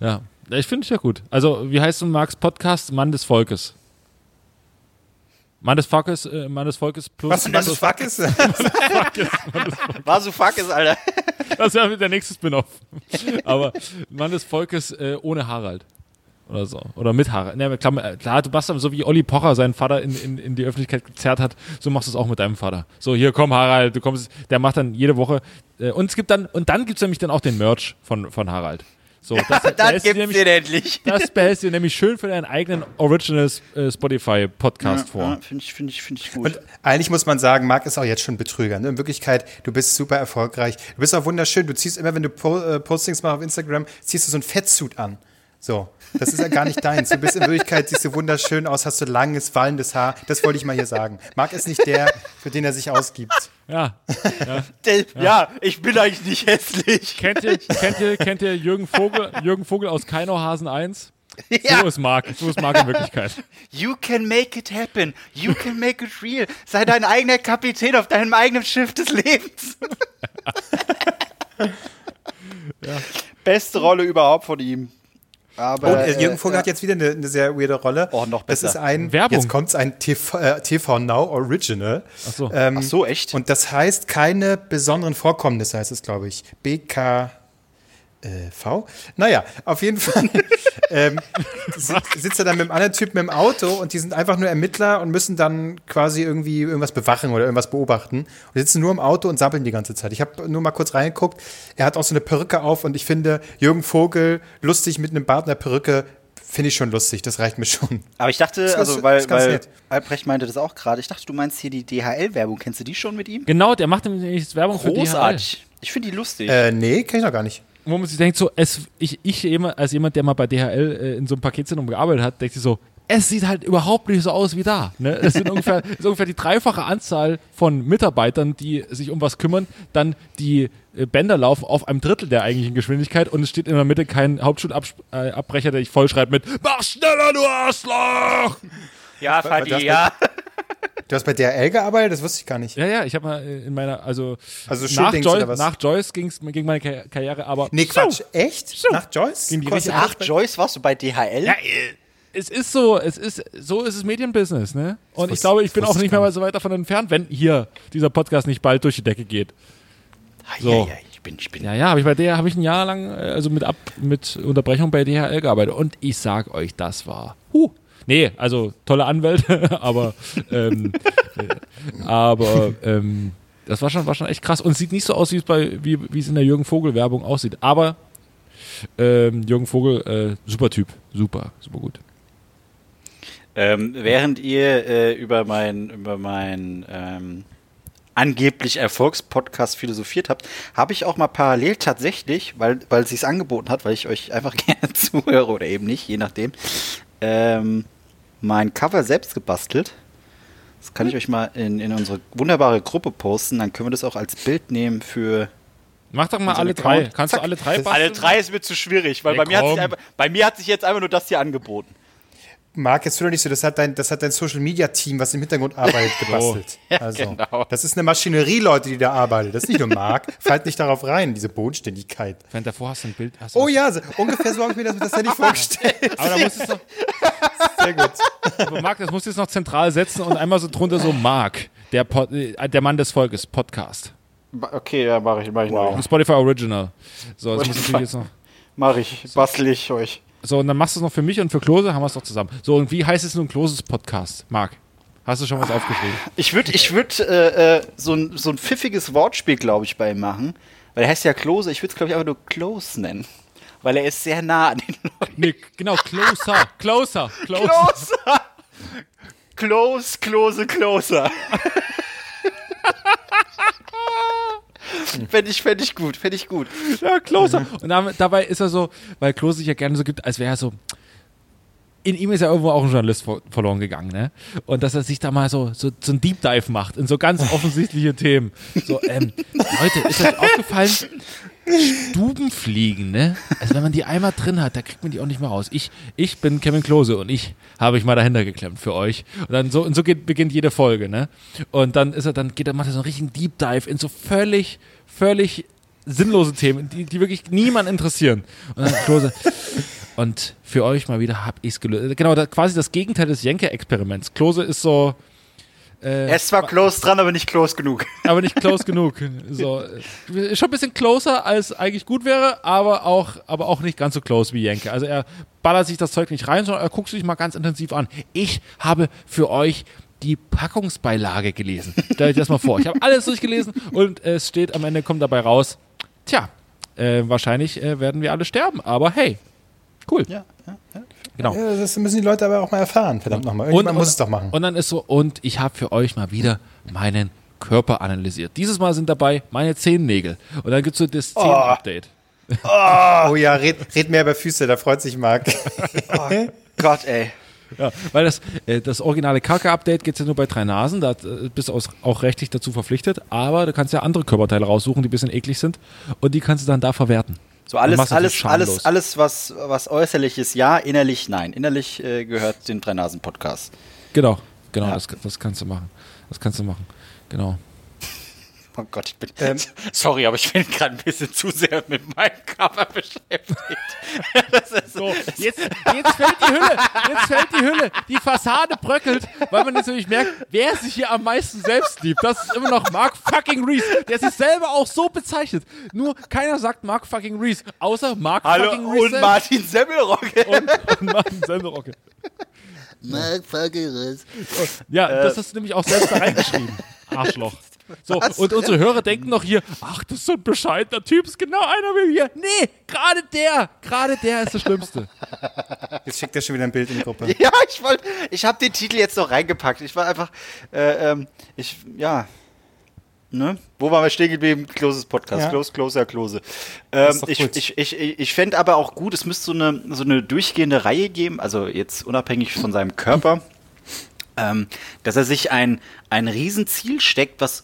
Ja. Ich finde es ja gut. Also, wie heißt denn Marks Podcast? Mann des Volkes. Mann des Volkes, äh, Mann des Volkes plus. Was, was das Fuck ist? War so fuck ist, Alter. Das wäre der nächste Spin-off. Aber Mann des Volkes äh, ohne Harald. Oder so. Oder mit Harald. Ne, klar, äh, klar, du machst dann so wie Olli Pocher seinen Vater in, in, in die Öffentlichkeit gezerrt hat, so machst du es auch mit deinem Vater. So, hier komm Harald, du kommst, der macht dann jede Woche. Äh, und es gibt dann, und dann gibt es nämlich dann auch den Merch von, von Harald. So, <laughs> das, behältst du gibt's nämlich- den endlich. das behältst du nämlich schön für deinen eigenen Original äh, Spotify-Podcast vor. Ja, Finde ich, finde ich, finde ich gut. Und eigentlich muss man sagen, Marc ist auch jetzt schon Betrüger. Ne? In Wirklichkeit, du bist super erfolgreich. Du bist auch wunderschön. Du ziehst immer, wenn du äh, Postings machst auf Instagram, ziehst du so ein Fettsuit an. So. Das ist ja gar nicht deins. Du bist in Wirklichkeit, siehst du wunderschön aus, hast du langes, wallendes Haar. Das wollte ich mal hier sagen. Marc ist nicht der, für den er sich ausgibt. Ja. Der- ja. ich bin eigentlich nicht hässlich. Kennt ihr, kennt ihr, kennt ihr Jürgen Vogel, Jürgen Vogel aus Keinauhasen 1? Ja. So ist Marc, so ist Marc in Wirklichkeit. You can make it happen. You can make it real. Sei dein eigener Kapitän auf deinem eigenen Schiff des Lebens. <laughs> Beste Rolle überhaupt von ihm. Aber Und äh, Jürgen Vogel hat jetzt wieder eine, eine sehr weirde Rolle. Oh, noch Das besser. ist ein, Werbung. jetzt kommt's ein TV, äh, TV Now Original. Ach so. Ähm, Ach so, echt? Und das heißt keine besonderen Vorkommnisse, heißt es, glaube ich. BK. Äh, V? Naja, auf jeden Fall <laughs> ähm, sit- sitzt er dann mit einem anderen Typ mit dem Auto und die sind einfach nur Ermittler und müssen dann quasi irgendwie irgendwas bewachen oder irgendwas beobachten. Und die sitzen nur im Auto und sappeln die ganze Zeit. Ich habe nur mal kurz reingeguckt. Er hat auch so eine Perücke auf und ich finde Jürgen Vogel lustig mit einem Bart und einer Perücke. Finde ich schon lustig, das reicht mir schon. Aber ich dachte, Das also weil, weil nett. Albrecht meinte das auch gerade, ich dachte, du meinst hier die DHL-Werbung. Kennst du die schon mit ihm? Genau, der macht nämlich Werbung für DHL. Großartig. Ich finde die lustig. Äh, nee, kenn ich noch gar nicht. Wo man sich denkt, so, es, ich, ich immer, als jemand, der mal bei DHL äh, in so einem Paketzentrum gearbeitet hat, denkt sich so, es sieht halt überhaupt nicht so aus wie da. Ne? Es sind ungefähr, <laughs> es ist ungefähr die dreifache Anzahl von Mitarbeitern, die sich um was kümmern. Dann die äh, Bänder laufen auf einem Drittel der eigentlichen Geschwindigkeit und es steht in der Mitte kein Hauptschulabbrecher, der dich vollschreibt mit Mach schneller, du Arschloch! ja, Fadi, ja. Du hast bei DRL gearbeitet? Das wusste ich gar nicht. Ja, ja, ich habe mal äh, in meiner, also, Also nach, was? nach Joyce ging's, ging meine Ka- Karriere, aber Nee, Quatsch. Echt? So. Nach Joyce? Ging die Kostet richtig das Ach, bei- Joyce, warst du bei DHL? Ja, äh, es ist so, es ist, so ist es Medienbusiness, ne? Und ich wusste- glaube, ich bin auch ich nicht mehr so weit davon entfernt, wenn hier dieser Podcast nicht bald durch die Decke geht. Ah, So. ja, ja, ich bin, ich bin. Ja, ja, habe ich bei der, habe ich ein Jahr lang, äh, also mit ab, mit Unterbrechung bei DHL gearbeitet. Und ich sag euch, das war, huh. Nee, also tolle Anwälte, <laughs> aber, ähm, äh, aber ähm, das war schon, war schon echt krass und sieht nicht so aus, wie es bei, wie, wie es in der Jürgen Vogel-Werbung aussieht. Aber ähm, Jürgen Vogel, äh, super Typ, super, super gut. Ähm, während ihr äh, über mein, über mein ähm, angeblich Erfolgspodcast philosophiert habt, habe ich auch mal parallel tatsächlich, weil, weil es sich angeboten hat, weil ich euch einfach <laughs> gerne zuhöre oder eben nicht, je nachdem, ähm, mein Cover selbst gebastelt. Das kann ich euch mal in, in unsere wunderbare Gruppe posten, dann können wir das auch als Bild nehmen für Mach doch mal alle drei. Account. Kannst Zack. du alle drei basteln? Alle drei ist mir zu schwierig, weil Ja, bei, mir hat sich komm. einfach, bei mir hat sich jetzt einfach nur das hier angeboten. Marc, jetzt doch nicht so, das hat dein, das hat dein Social Media Team, was im Hintergrund arbeitet, <laughs> gebastelt. <laughs> also, genau. Das ist eine Maschinerie, Leute, die da arbeitet. Das ist nicht nur Marc. <laughs> Fallt nicht darauf rein, diese Bodenständigkeit. Wenn davor hast du ein Bild. Hast du Oh was- ja, so, ungefähr so habe ich mir das, das hätte ich vorgestellt. Aber da musst du Sehr gut. aber Marc, das musst du jetzt noch zentral setzen und einmal so drunter so Marc, der, Pod, äh, der Mann des Volkes, Podcast. Okay, ja, mache ich, mach ich Ein Spotify Original. So, das muss natürlich jetzt noch. Mache ich, bastel ich euch. So, und dann machst du es noch für mich und für Klose, haben wir es doch zusammen. So, und wie heißt es nun Kloses Podcast? Marc, hast du schon was aufgeschrieben? Ich würde ich würd, äh, äh, so, ein, so ein pfiffiges Wortspiel, glaube ich, bei ihm machen. Weil er heißt ja Klose. Ich würde es, glaube ich, einfach nur Close nennen. Weil er ist sehr nah an den Leuten. Nee, genau, Closer, Closer, Closer. Closer! Close, close, closer. Fände ich, fänd ich gut, fände ich gut. Ja, Closer. Und dabei ist er so, weil Klose sich ja gerne so gibt, als wäre er so. In ihm ist ja irgendwo auch ein Journalist ver verloren gegangen, ne? Und dass er sich da mal so, so, so ein Deep Dive macht in so ganz offensichtliche Themen. So, ähm, Leute, ist euch aufgefallen? Stubenfliegen, ne? Also wenn man die einmal drin hat, da kriegt man die auch nicht mehr raus. Ich, ich bin Kevin Klose und ich habe ich mal dahinter geklemmt für euch. Und dann so, und so geht, beginnt jede Folge, ne? Und dann ist er, dann geht er, macht er so einen richtigen Deep Dive in so völlig, völlig sinnlose Themen, die, die wirklich niemand interessieren. Und dann Klose. Und für euch mal wieder hab ich's gelöst. Genau, da, quasi das Gegenteil des Jenke-Experiments. Klose ist so, Er ist zwar close dran, aber nicht close genug. <laughs> aber nicht close genug. So, äh, schon ein bisschen closer, als eigentlich gut wäre, aber auch, aber auch nicht ganz so close wie Jenke. Also er ballert sich das Zeug nicht rein, sondern er guckt sich mal ganz intensiv an. Ich habe für euch die Packungsbeilage gelesen. <laughs> Stellt euch das mal vor. Ich habe alles durchgelesen und es steht am Ende, kommt dabei raus, tja, äh, wahrscheinlich äh, werden wir alle sterben, aber hey, cool. Ja, ja. Genau. Ja, das müssen die Leute aber auch mal erfahren. Verdammt nochmal. Irgendjemand muss es doch machen. Und dann ist so, und ich habe für euch mal wieder meinen Körper analysiert. Dieses Mal sind dabei meine Zehennägel. Und dann gibt es so das Zehen-Update. <laughs> Oh ja, red, red mehr über Füße, da freut sich Marc. <laughs> Gott, ey. Ja, weil das, äh, das originale Kacke-Update es ja nur bei drei Nasen, da äh, bist du aus, auch rechtlich dazu verpflichtet, aber du kannst ja andere Körperteile raussuchen, die ein bisschen eklig sind und die kannst du dann da verwerten. So alles, alles, alles, alles, was, was äußerlich ist, ja, innerlich nein. Innerlich äh, gehört den Drei-Nasen-Podcast. Genau, genau, Ja. das, das kannst du machen. Das kannst du machen. Genau. Oh Gott, ich bin. Ähm. <laughs> sorry, aber ich bin gerade ein bisschen zu sehr mit meinem Cover beschäftigt. <laughs> das ist So, jetzt, jetzt fällt die Hülle, jetzt fällt die Hülle, die Fassade bröckelt, weil man jetzt nämlich merkt, wer sich hier am meisten selbst liebt. Das ist immer noch Mark fucking Reese, der sich selber auch so bezeichnet. Nur keiner sagt Mark fucking Reese, außer Mark Hallo fucking Reese und selbst Martin Semmelrocke. und, und Martin Semmelrocke. Mark Fageres. Ja, das hast du nämlich auch selbst da reingeschrieben. Arschloch. So, und unsere Hörer denken noch hier, ach, das ist so ein bescheidener Typ, ist genau einer wie wir. Nee, gerade der, gerade der ist das Schlimmste. Jetzt schickt er schon wieder ein Bild in die Gruppe. Ja, ich wollte, ich habe den Titel jetzt noch reingepackt. Ich war einfach, äh, ähm, ich, ja, ne? Wo waren wir stehen geblieben? Closes Podcast, Ja. Close, Closer, Close. ist Ähm, ich, ich, ich, ich fände aber auch gut, es müsste so eine, so eine durchgehende Reihe geben, also jetzt unabhängig von seinem Körper, ähm, dass er sich ein, ein Riesenziel steckt, was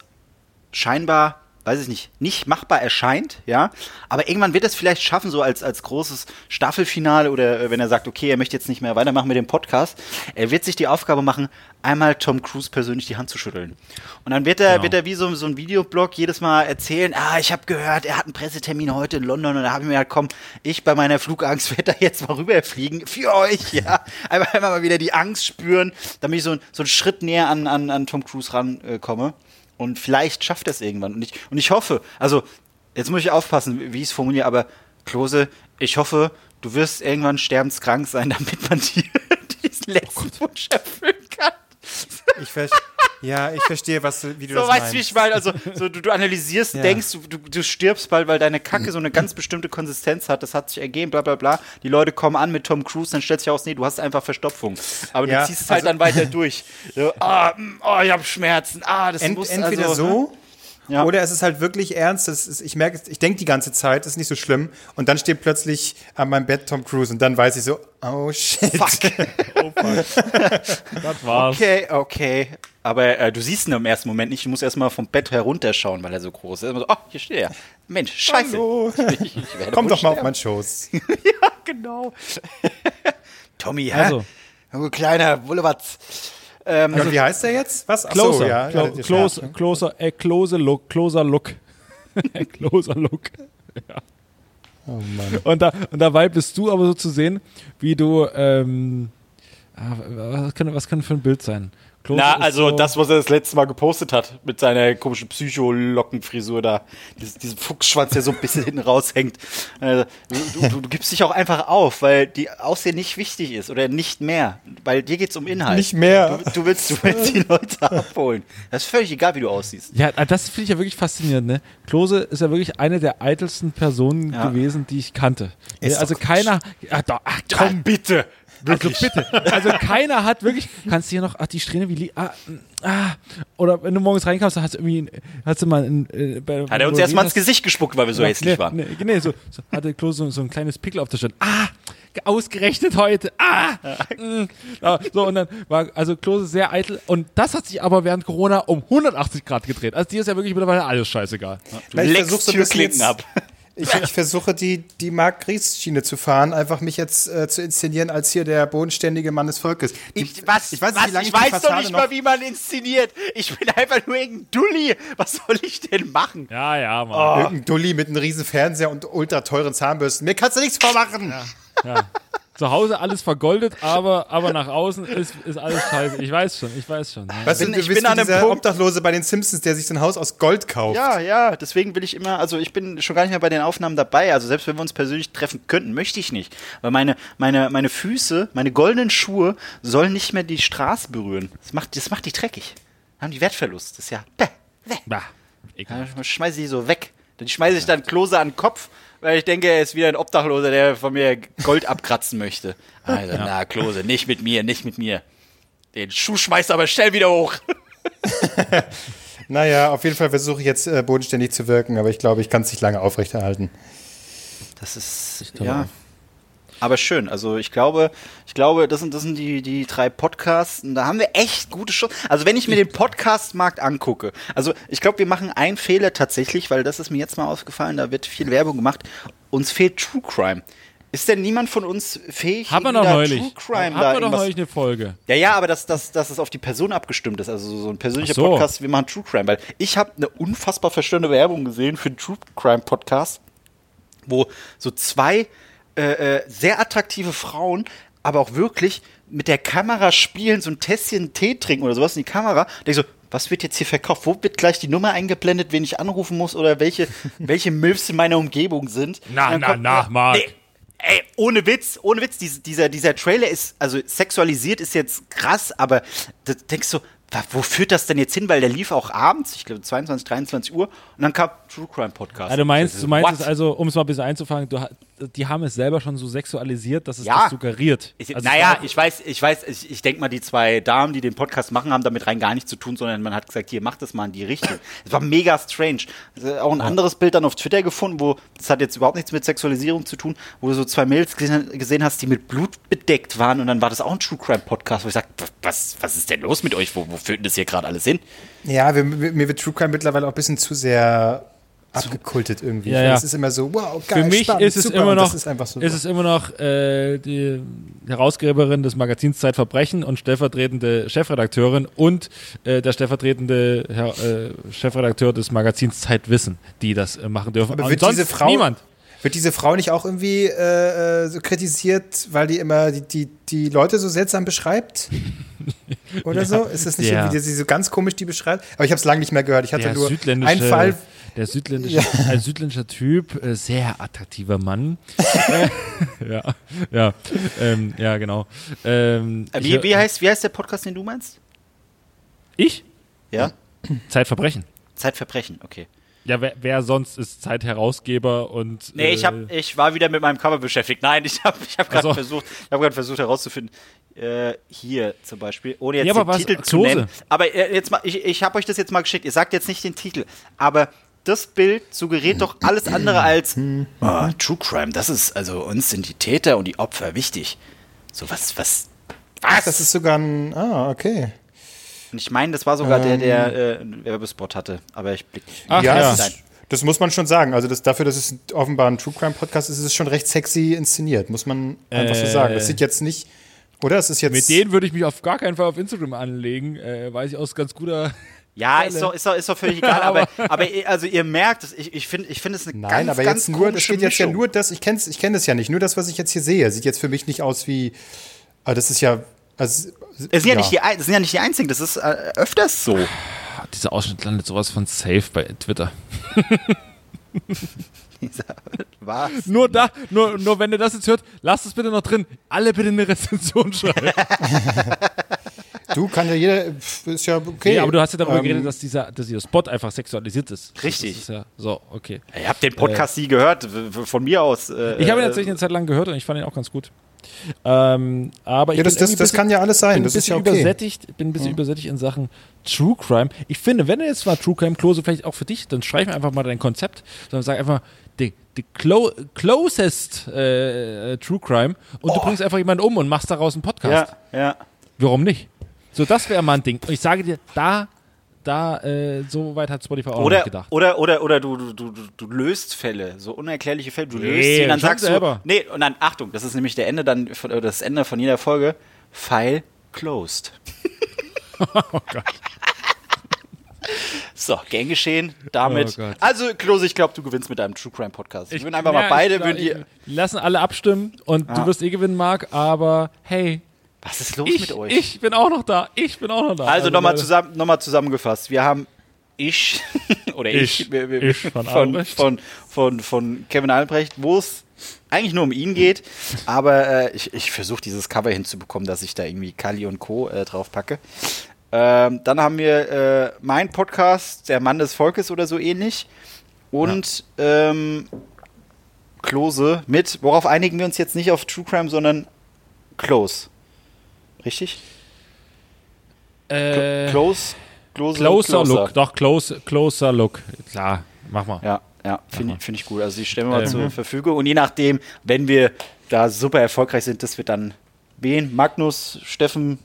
scheinbar, weiß ich nicht, nicht machbar erscheint, ja, aber irgendwann wird er es vielleicht schaffen, so als, als großes Staffelfinale oder äh, wenn er sagt, okay, er möchte jetzt nicht mehr weitermachen mit dem Podcast, er wird sich die Aufgabe machen, einmal Tom Cruise persönlich die Hand zu schütteln. Und dann wird er, Genau. wird er wie so, so ein Videoblog jedes Mal erzählen, ah, ich habe gehört, er hat einen Pressetermin heute in London und da habe ich mir gedacht, komm, ich bei meiner Flugangst <laughs> werde da jetzt mal rüberfliegen für euch, ja. Einfach einmal mal wieder die Angst spüren, damit ich so, so einen Schritt näher an, an, an Tom Cruise rankomme. Äh. Und vielleicht schafft er es irgendwann. Und ich, und ich hoffe, also, jetzt muss ich aufpassen, wie ich es formuliere, aber Klose, ich hoffe, du wirst irgendwann sterbenskrank sein, <laughs> damit man dir <laughs> diesen letzten Wunsch erfüllen kann. Ich ver ja, ich verstehe, was du, wie du So, das weißt meinst. du, wie ich meine? Also, so, du, du analysierst, Ja. denkst, du, du, du stirbst bald, weil deine Kacke so eine ganz bestimmte Konsistenz hat. Das hat sich ergeben, bla, bla, bla. Die Leute kommen an mit Tom Cruise, dann stellt sich aus, nee, du hast einfach Verstopfung. Aber Ja, du ziehst es halt also- dann weiter durch. So, ah, mm, oh, ich habe Schmerzen. Ah, das Ent, muss entweder also, so Ja. oder es ist halt wirklich ernst. Das ist, ich merke, ich denke die ganze Zeit, das ist nicht so schlimm. Und dann steht plötzlich an meinem Bett Tom Cruise und dann weiß ich so, oh shit. Fuck. <laughs> Das war's. Okay, okay. Aber äh, du siehst ihn im ersten Moment nicht. Du musst erstmal vom Bett herunterschauen, weil er so groß ist. So, oh, hier steht er. Mensch, scheiße. Hallo. Ich, <laughs> ich werde <laughs> Komm doch mal auf sterben. meinen Schoß. Ja, genau. Tommy, hä? Also. Du kleiner Wullewatz. Ähm, und wie heißt der jetzt? Was? Ach Closer. ja. Clo ja, das- close, ja. closer, äh, closer look, closer look. <laughs> closer look. <laughs> Oh Mann. Und, da, und dabei bist du aber so zu sehen, wie du, ähm, ah, was kann, was kann für ein Bild sein? Klose Na, also so- das, was er das letzte Mal gepostet hat, mit seiner komischen Psycho-Lockenfrisur da, Dieses, diesen Fuchsschwanz, der so ein bisschen <laughs> hinten raushängt. Äh, du, du, du gibst dich auch einfach auf, weil die Aussehen nicht wichtig ist oder nicht mehr. Weil dir geht's um Inhalt. Nicht mehr. Du, du, willst, du willst die Leute abholen. Das ist völlig egal, wie du aussiehst. Ja, ah, das finde ich ja wirklich faszinierend, ne? Klose ist ja wirklich eine der eitelsten Personen Ja. gewesen, die ich kannte. Ist also doch keiner, ach, doch, ach komm, bitte. Also bitte. Also keiner hat wirklich, kannst du hier noch, ach, die Strähne, wie, li- ah, ah, oder wenn du morgens reinkommst, dann hast du irgendwie, hast du mal, ein, äh, bei, Hat er uns du erstmal ins Gesicht gespuckt, weil wir so Ja, hässlich nee, waren. Nee, nee so, so hatte Klose so, so ein kleines Pickel auf der Stirn. Ah, ausgerechnet heute. Ah, mm. ja, so und dann war also Klose sehr eitel und das hat sich aber während Corona um 180 Grad gedreht. Also dir ist ja wirklich mittlerweile alles scheißegal. Du Ich leckst versuch so ein bisschen ab. Ich, ich versuche die, die Mark Gries-Schiene zu fahren, einfach mich jetzt äh, zu inszenieren als hier der bodenständige Mann des Volkes. Die- Ich, was? ich weiß nicht, was? ich weiß doch nicht mal, wie man inszeniert. Ich bin einfach nur irgendein Dulli. Was soll ich denn machen? Ja, ja, Mann. Irgendein Dulli mit einem riesen Fernseher und ultra teuren Zahnbürsten. Mir kannst du nichts vormachen. Zu Hause alles vergoldet, aber, aber nach außen ist, ist alles scheiße. Ich weiß schon, ich weiß schon. Ja. Du, du ich bin an einem Punkt- Obdachlose bei den Simpsons, der sich so ein Haus aus Gold kauft. Ja, ja, deswegen will ich immer, also ich bin schon gar nicht mehr bei den Aufnahmen dabei. Also selbst wenn wir uns persönlich treffen könnten, möchte ich nicht. Weil meine, meine, meine Füße, meine goldenen Schuhe sollen nicht mehr die Straße berühren. Das macht, das macht die dreckig. Haben die Wertverlust. Das ist ja. Bäh, bäh. Bah, egal. Dann schmeiße ich die so weg. Dann schmeiße ich dann Klose an den Kopf, weil ich denke, er ist wieder ein Obdachloser, der von mir Gold abkratzen möchte. Also, na, Klose, nicht mit mir, nicht mit mir. Den Schuh schmeißt aber schnell wieder hoch. <laughs> Naja, auf jeden Fall versuche ich jetzt äh, bodenständig zu wirken, aber ich glaube, ich kann es nicht lange aufrechterhalten. Das ist, glaube ja. Aber schön, also ich glaube, ich glaube, das sind, das sind die, die drei Podcasts und da haben wir echt gute Chancen. Also wenn ich mir den Podcast-Markt angucke, also ich glaube, wir machen einen Fehler tatsächlich, weil das ist mir jetzt mal aufgefallen, da wird viel Werbung gemacht. Uns fehlt True Crime. Ist denn niemand von uns fähig, Haben wir da neulich. True Crime Haben da wir doch irgendwas- neulich eine Folge. ja, ja, aber dass, dass, dass es auf die Person abgestimmt ist. Also so ein persönlicher so. Podcast, wir machen True Crime. Weil ich habe eine unfassbar verstörende Werbung gesehen für einen True Crime Podcast, wo so zwei äh, äh, sehr attraktive Frauen, aber auch wirklich mit der Kamera spielen, so ein Tässchen Tee trinken oder sowas in die Kamera. Da denk ich so, was wird jetzt hier verkauft? Wo wird gleich die Nummer eingeblendet, wen ich anrufen muss oder welche, <laughs> welche Milfs in meiner Umgebung sind? Na, na, kommt- na, Marc. Ey, ohne Witz, ohne Witz, dies- dieser, dieser Trailer ist, also sexualisiert ist jetzt krass, aber da denkst du, wo führt das denn jetzt hin? Weil der lief auch abends, ich glaube 22, 23 Uhr, und dann kam True Crime Podcast. Ja, du meinst, du meinst also, um es mal ein bisschen einzufangen, du, die haben es selber schon so sexualisiert, dass es Ja. das suggeriert. Ich, Also naja, ich weiß, ich weiß, ich, ich denke mal, die zwei Damen, die den Podcast machen, haben damit rein gar nichts zu tun, sondern man hat gesagt, hier, mach das mal in die Richtung. <laughs> Es war mega strange. Auch ein anderes Bild dann auf Twitter gefunden, wo, das hat jetzt überhaupt nichts mit Sexualisierung zu tun, wo du so zwei Mails gesehen, gesehen hast, die mit Blut bedeckt waren und dann war das auch ein True Crime Podcast, wo ich sag, was, was ist denn los mit euch? Wo, wo führt denn das hier gerade alles hin? Ja, wir, mir mir wird True Crime mittlerweile auch ein bisschen zu sehr abgekultet irgendwie. Ja, ja. Es ist immer so, wow, geil, Für mich spannend, ist es super, immer noch, ist einfach so. ist es immer noch äh, die Herausgeberin des Magazins Zeitverbrechen und stellvertretende Chefredakteurin und äh, der stellvertretende Herr, äh, Chefredakteur des Magazins Zeitwissen, die das äh, machen dürfen. Aber wird diese Frau- niemand. Wird diese Frau nicht auch irgendwie äh, äh, so kritisiert, weil die immer die, die, die Leute so seltsam beschreibt? <laughs> Oder so? Ist das nicht Ja. irgendwie, dass sie so ganz komisch die beschreibt? Aber ich habe es lange nicht mehr gehört. Ich hatte nur einen Fall, der südländische, ein südländischer Typ, äh, sehr attraktiver Mann. äh, <laughs> ja, ja, ähm, ja, genau. Ähm, Äh, Wie, ich, wie, heißt, wie heißt der Podcast, den du meinst? ich? Ja? Zeitverbrechen. Zeitverbrechen, okay. Ja, wer, wer sonst ist Zeitherausgeber und. Nee, ich, hab, äh, ich war wieder mit meinem Cover beschäftigt. Nein, ich habe ich hab gerade Ach so. versucht, ich hab versucht herauszufinden, äh, hier zum Beispiel, ohne jetzt Ja, aber den was- Titel zu nennen. Aber äh, jetzt mal, ich, ich habe euch das jetzt mal geschickt. Ihr sagt jetzt nicht den Titel, aber das Bild suggeriert doch alles andere als Ah, True Crime. Das ist, also uns sind die Täter und die Opfer wichtig. So was, was, was? Das ist sogar ein. Ah, okay. und ich meine, das war sogar der, der äh, einen Werbespot hatte. Aber ich blick. Ach ja, ja. Das, das muss man schon sagen. Also das, dafür, dass es offenbar ein True Crime Podcast ist, ist es schon recht sexy inszeniert, muss man einfach so Äh. sagen. Das sieht jetzt nicht. Oder? Es ist jetzt. mit denen würde ich mich auf gar keinen Fall auf Instagram anlegen, äh, weiß ich aus ganz guter. Ja, ist doch, ist, doch, ist doch völlig egal, <laughs> aber, aber ihr- also ihr merkt, es, ich, ich finde ich find es eine Nein, ganz, aber ganz jetzt nur, das steht jetzt ja nur das, ich kenne ich kenn das ja nicht, nur das, was ich jetzt hier sehe, sieht jetzt für mich nicht aus wie, aber das ist ja, also, Es sind ja, Nicht die, das sind ja nicht die einzigen, das ist äh, öfters so. Ah, dieser Ausschnitt landet sowas von safe bei Twitter. <laughs> <laughs> Was? Nur da, nur, nur wenn ihr das jetzt hört, lasst es bitte noch drin. Alle bitte eine Rezension schreiben. <laughs> du kann ja jeder, ist ja okay. Nee, aber du hast ja darüber Ähm, geredet, dass dieser, dass dieser Spot einfach sexualisiert ist. Richtig. Ist ja, so, okay. Ihr habt den Podcast nie gehört, von mir aus. Äh, Ich habe ihn äh, tatsächlich eine Zeit lang gehört und ich fand ihn auch ganz gut. Ähm, aber ich Ja, das, bin das, irgendwie das bisschen- kann ja alles sein, bin ein das ist ja bisschen okay. übersättigt, bin ein bisschen übersättigt in Sachen True Crime. Ich finde, wenn du jetzt mal True Crime Klose vielleicht auch für dich, dann schreib mir einfach mal dein Konzept, sondern sag einfach the, the clo closest äh, True Crime und du bringst einfach jemanden um und machst daraus einen Podcast. Ja, ja. Warum nicht? So, das wäre mal ein Ding. Und ich sage dir, da, da, äh, so weit hat Spotify auch Oder, nicht gedacht. oder, oder, oder du, du, du, du löst Fälle, so unerklärliche Fälle. Du Nee, löst sie und dann sagst selber. du. Nee, und dann, Achtung, das ist nämlich der Ende dann, oder das Ende von jeder Folge. File closed. <laughs> oh Gott. So, gern geschehen. Damit. Oh also, Klose, ich glaube, du gewinnst mit deinem True Crime Podcast. Ich würden einfach mal Ja, beide, ich, würden die. lassen alle abstimmen und du wirst eh gewinnen, Marc, aber hey, Was ist los ich, mit euch? ich bin auch noch da. Ich bin auch noch da. Also nochmal Leute, zusammen, noch mal zusammengefasst. Wir haben ich <laughs> oder ich, Ich. wir- wir- Ich von von, Albrecht. von, von, von Kevin Albrecht, wo es eigentlich nur um ihn geht. Aber äh, ich, ich versuche dieses Cover hinzubekommen, dass ich da irgendwie Kali und Co. Äh, drauf packe. Ähm, dann haben wir äh, mein Podcast, der Mann des Volkes oder so ähnlich. Und ähm, Klose mit, worauf einigen wir uns jetzt nicht auf True Crime, sondern Close. Richtig? äh, Close, close, closer, Look. Doch, close, closer Look. Klar, mach mal. Ja, ja, finde ich, find ich gut. Also die stellen wir mal Ähm. zur Verfügung. Und je nachdem, wenn wir da super erfolgreich sind, dass wir dann wen? Magnus, Steffen,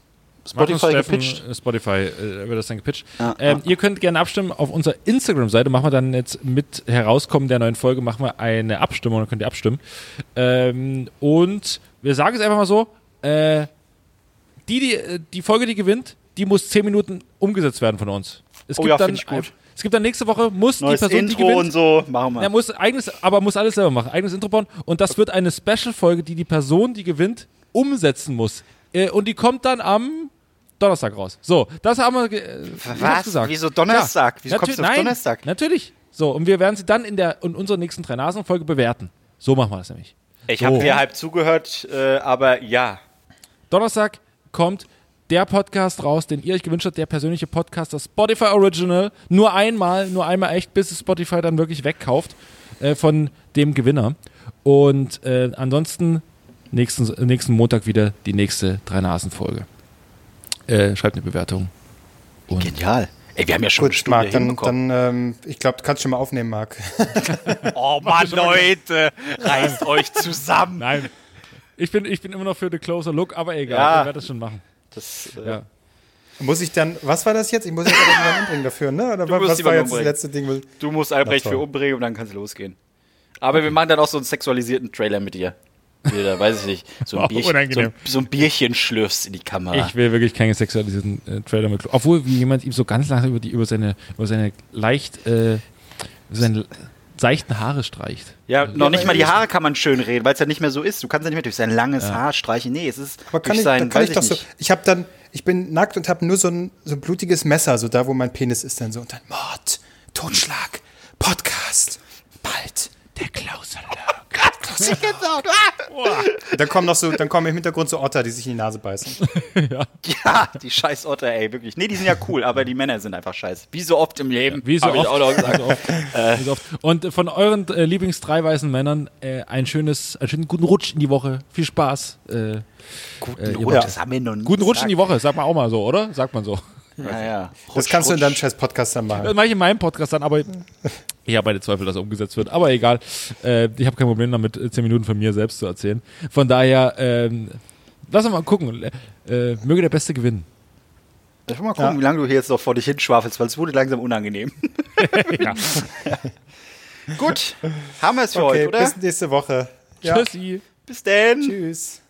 Spotify gepitcht? äh, Spotify äh, wird das dann gepitcht. Ja, ähm, Ihr könnt gerne abstimmen auf unserer Instagram-Seite. Machen wir dann jetzt mit Herauskommen der neuen Folge, machen wir eine Abstimmung, dann könnt ihr abstimmen. Ähm, und wir sagen es einfach mal so: äh, die, die, äh, die Folge, die gewinnt, die muss 10 Minuten umgesetzt werden von uns. Es Oh gibt ja, dann ich gut. Es gibt dann nächste Woche, muss Neues die Person, Intro die gewinnt, und so. Machen wir. er muss eigenes, aber muss alles selber machen, eigenes Intro bauen. Und das wird eine Special-Folge, die die Person, die gewinnt, umsetzen muss. Äh, und die kommt dann am Donnerstag raus. So, das haben wir äh, Was? gesagt. Wieso Donnerstag? Wieso Natür- kommst du auf nein, Donnerstag? Natürlich. So, und wir werden sie dann in der in unserer nächsten drei Nasen Folge bewerten. So machen wir das nämlich. Ich So. habe dir halb zugehört, äh, aber ja. Donnerstag kommt der Podcast raus, den ihr euch gewünscht habt, der persönliche Podcast, das Spotify Original. Nur einmal, nur einmal echt, bis es Spotify dann wirklich wegkauft äh, von dem Gewinner. Und äh, ansonsten nächsten, nächsten Montag wieder die nächste Drei-Nasen-Folge. Äh, schreibt eine Bewertung. Und Genial. Ey, wir haben ja schon eine Gut, Stunde Marc, dann, dann ähm, ich glaube, du kannst schon mal aufnehmen, Marc. <laughs> oh Mann, Leute, reißt euch zusammen. Nein. Ich bin, ich bin immer noch für The Closer Look, aber egal, Ja. ich werde das schon machen. Das, äh, Ja. Muss ich dann, was war das jetzt? Ich muss ja gerade jemanden umbringen dafür, ne? Oder Du musst was war jetzt das umbringen. letzte Ding? Du musst Albrecht für umbringen und dann kann es losgehen. Aber wir machen dann auch so einen sexualisierten Trailer mit dir. Da weiß ich nicht. So ein, Bierchen, so, ein, so ein Bierchen schlürfst in die Kamera. Ich will wirklich keine sexualisierten äh, Trailer mit. Obwohl, wie jemand ihm so ganz langsam über, die, über, seine, über seine leicht, äh, seine seichten Haare streicht. ja, noch nicht mal die ich- Haare kann man schön reden, weil es ja nicht mehr so ist. Du kannst ja nicht mehr durch sein langes Haar streichen. Nee, es ist Aber kann durch ich, sein, dann kann weiß ich doch so. Ich habe dann, ich bin nackt und habe nur so ein, so ein blutiges Messer, so da, wo mein Penis ist, dann so und dann Mord, Totschlag, Podcast. Bald. Der Klaus <laughs> Dann kommen noch so, dann kommen im Hintergrund so Otter, die sich in die Nase beißen. <laughs> Ja, die scheiß Otter, ey, wirklich. Nee, die sind ja cool, aber die Männer sind einfach scheiße. Wie so oft im Leben. Wie so Hab oft. Ich auch noch gesagt. <laughs> Wie so oft. Wie so oft. Und von euren äh, Lieblings drei weißen Männern äh, ein schönes, einen schönen guten Rutsch in die Woche. Viel Spaß. Äh, Guten Äh, Rutsch, ja. das haben wir noch nie guten Rutsch in die. Woche, sagt man auch mal so, oder? Sagt man so. Ja, ja. Das Rutsch, kannst du in Rutsch. deinem scheiß Podcast dann Das machen. mache ich in meinem Podcast dann, aber ich habe meine Zweifel, dass er umgesetzt wird. Aber egal. Äh, ich habe kein Problem damit, äh, zehn Minuten von mir selbst zu erzählen. Von daher, ähm, lass uns mal gucken. Äh, möge der Beste gewinnen. Ich will mal gucken, Ja. wie lange du hier jetzt noch vor dich hinschwafelst, weil es wurde langsam unangenehm. <laughs> Ja. Gut, haben wir es für Okay, heute, oder? bis nächste Woche. Ja. Tschüssi. Bis denn. Tschüss.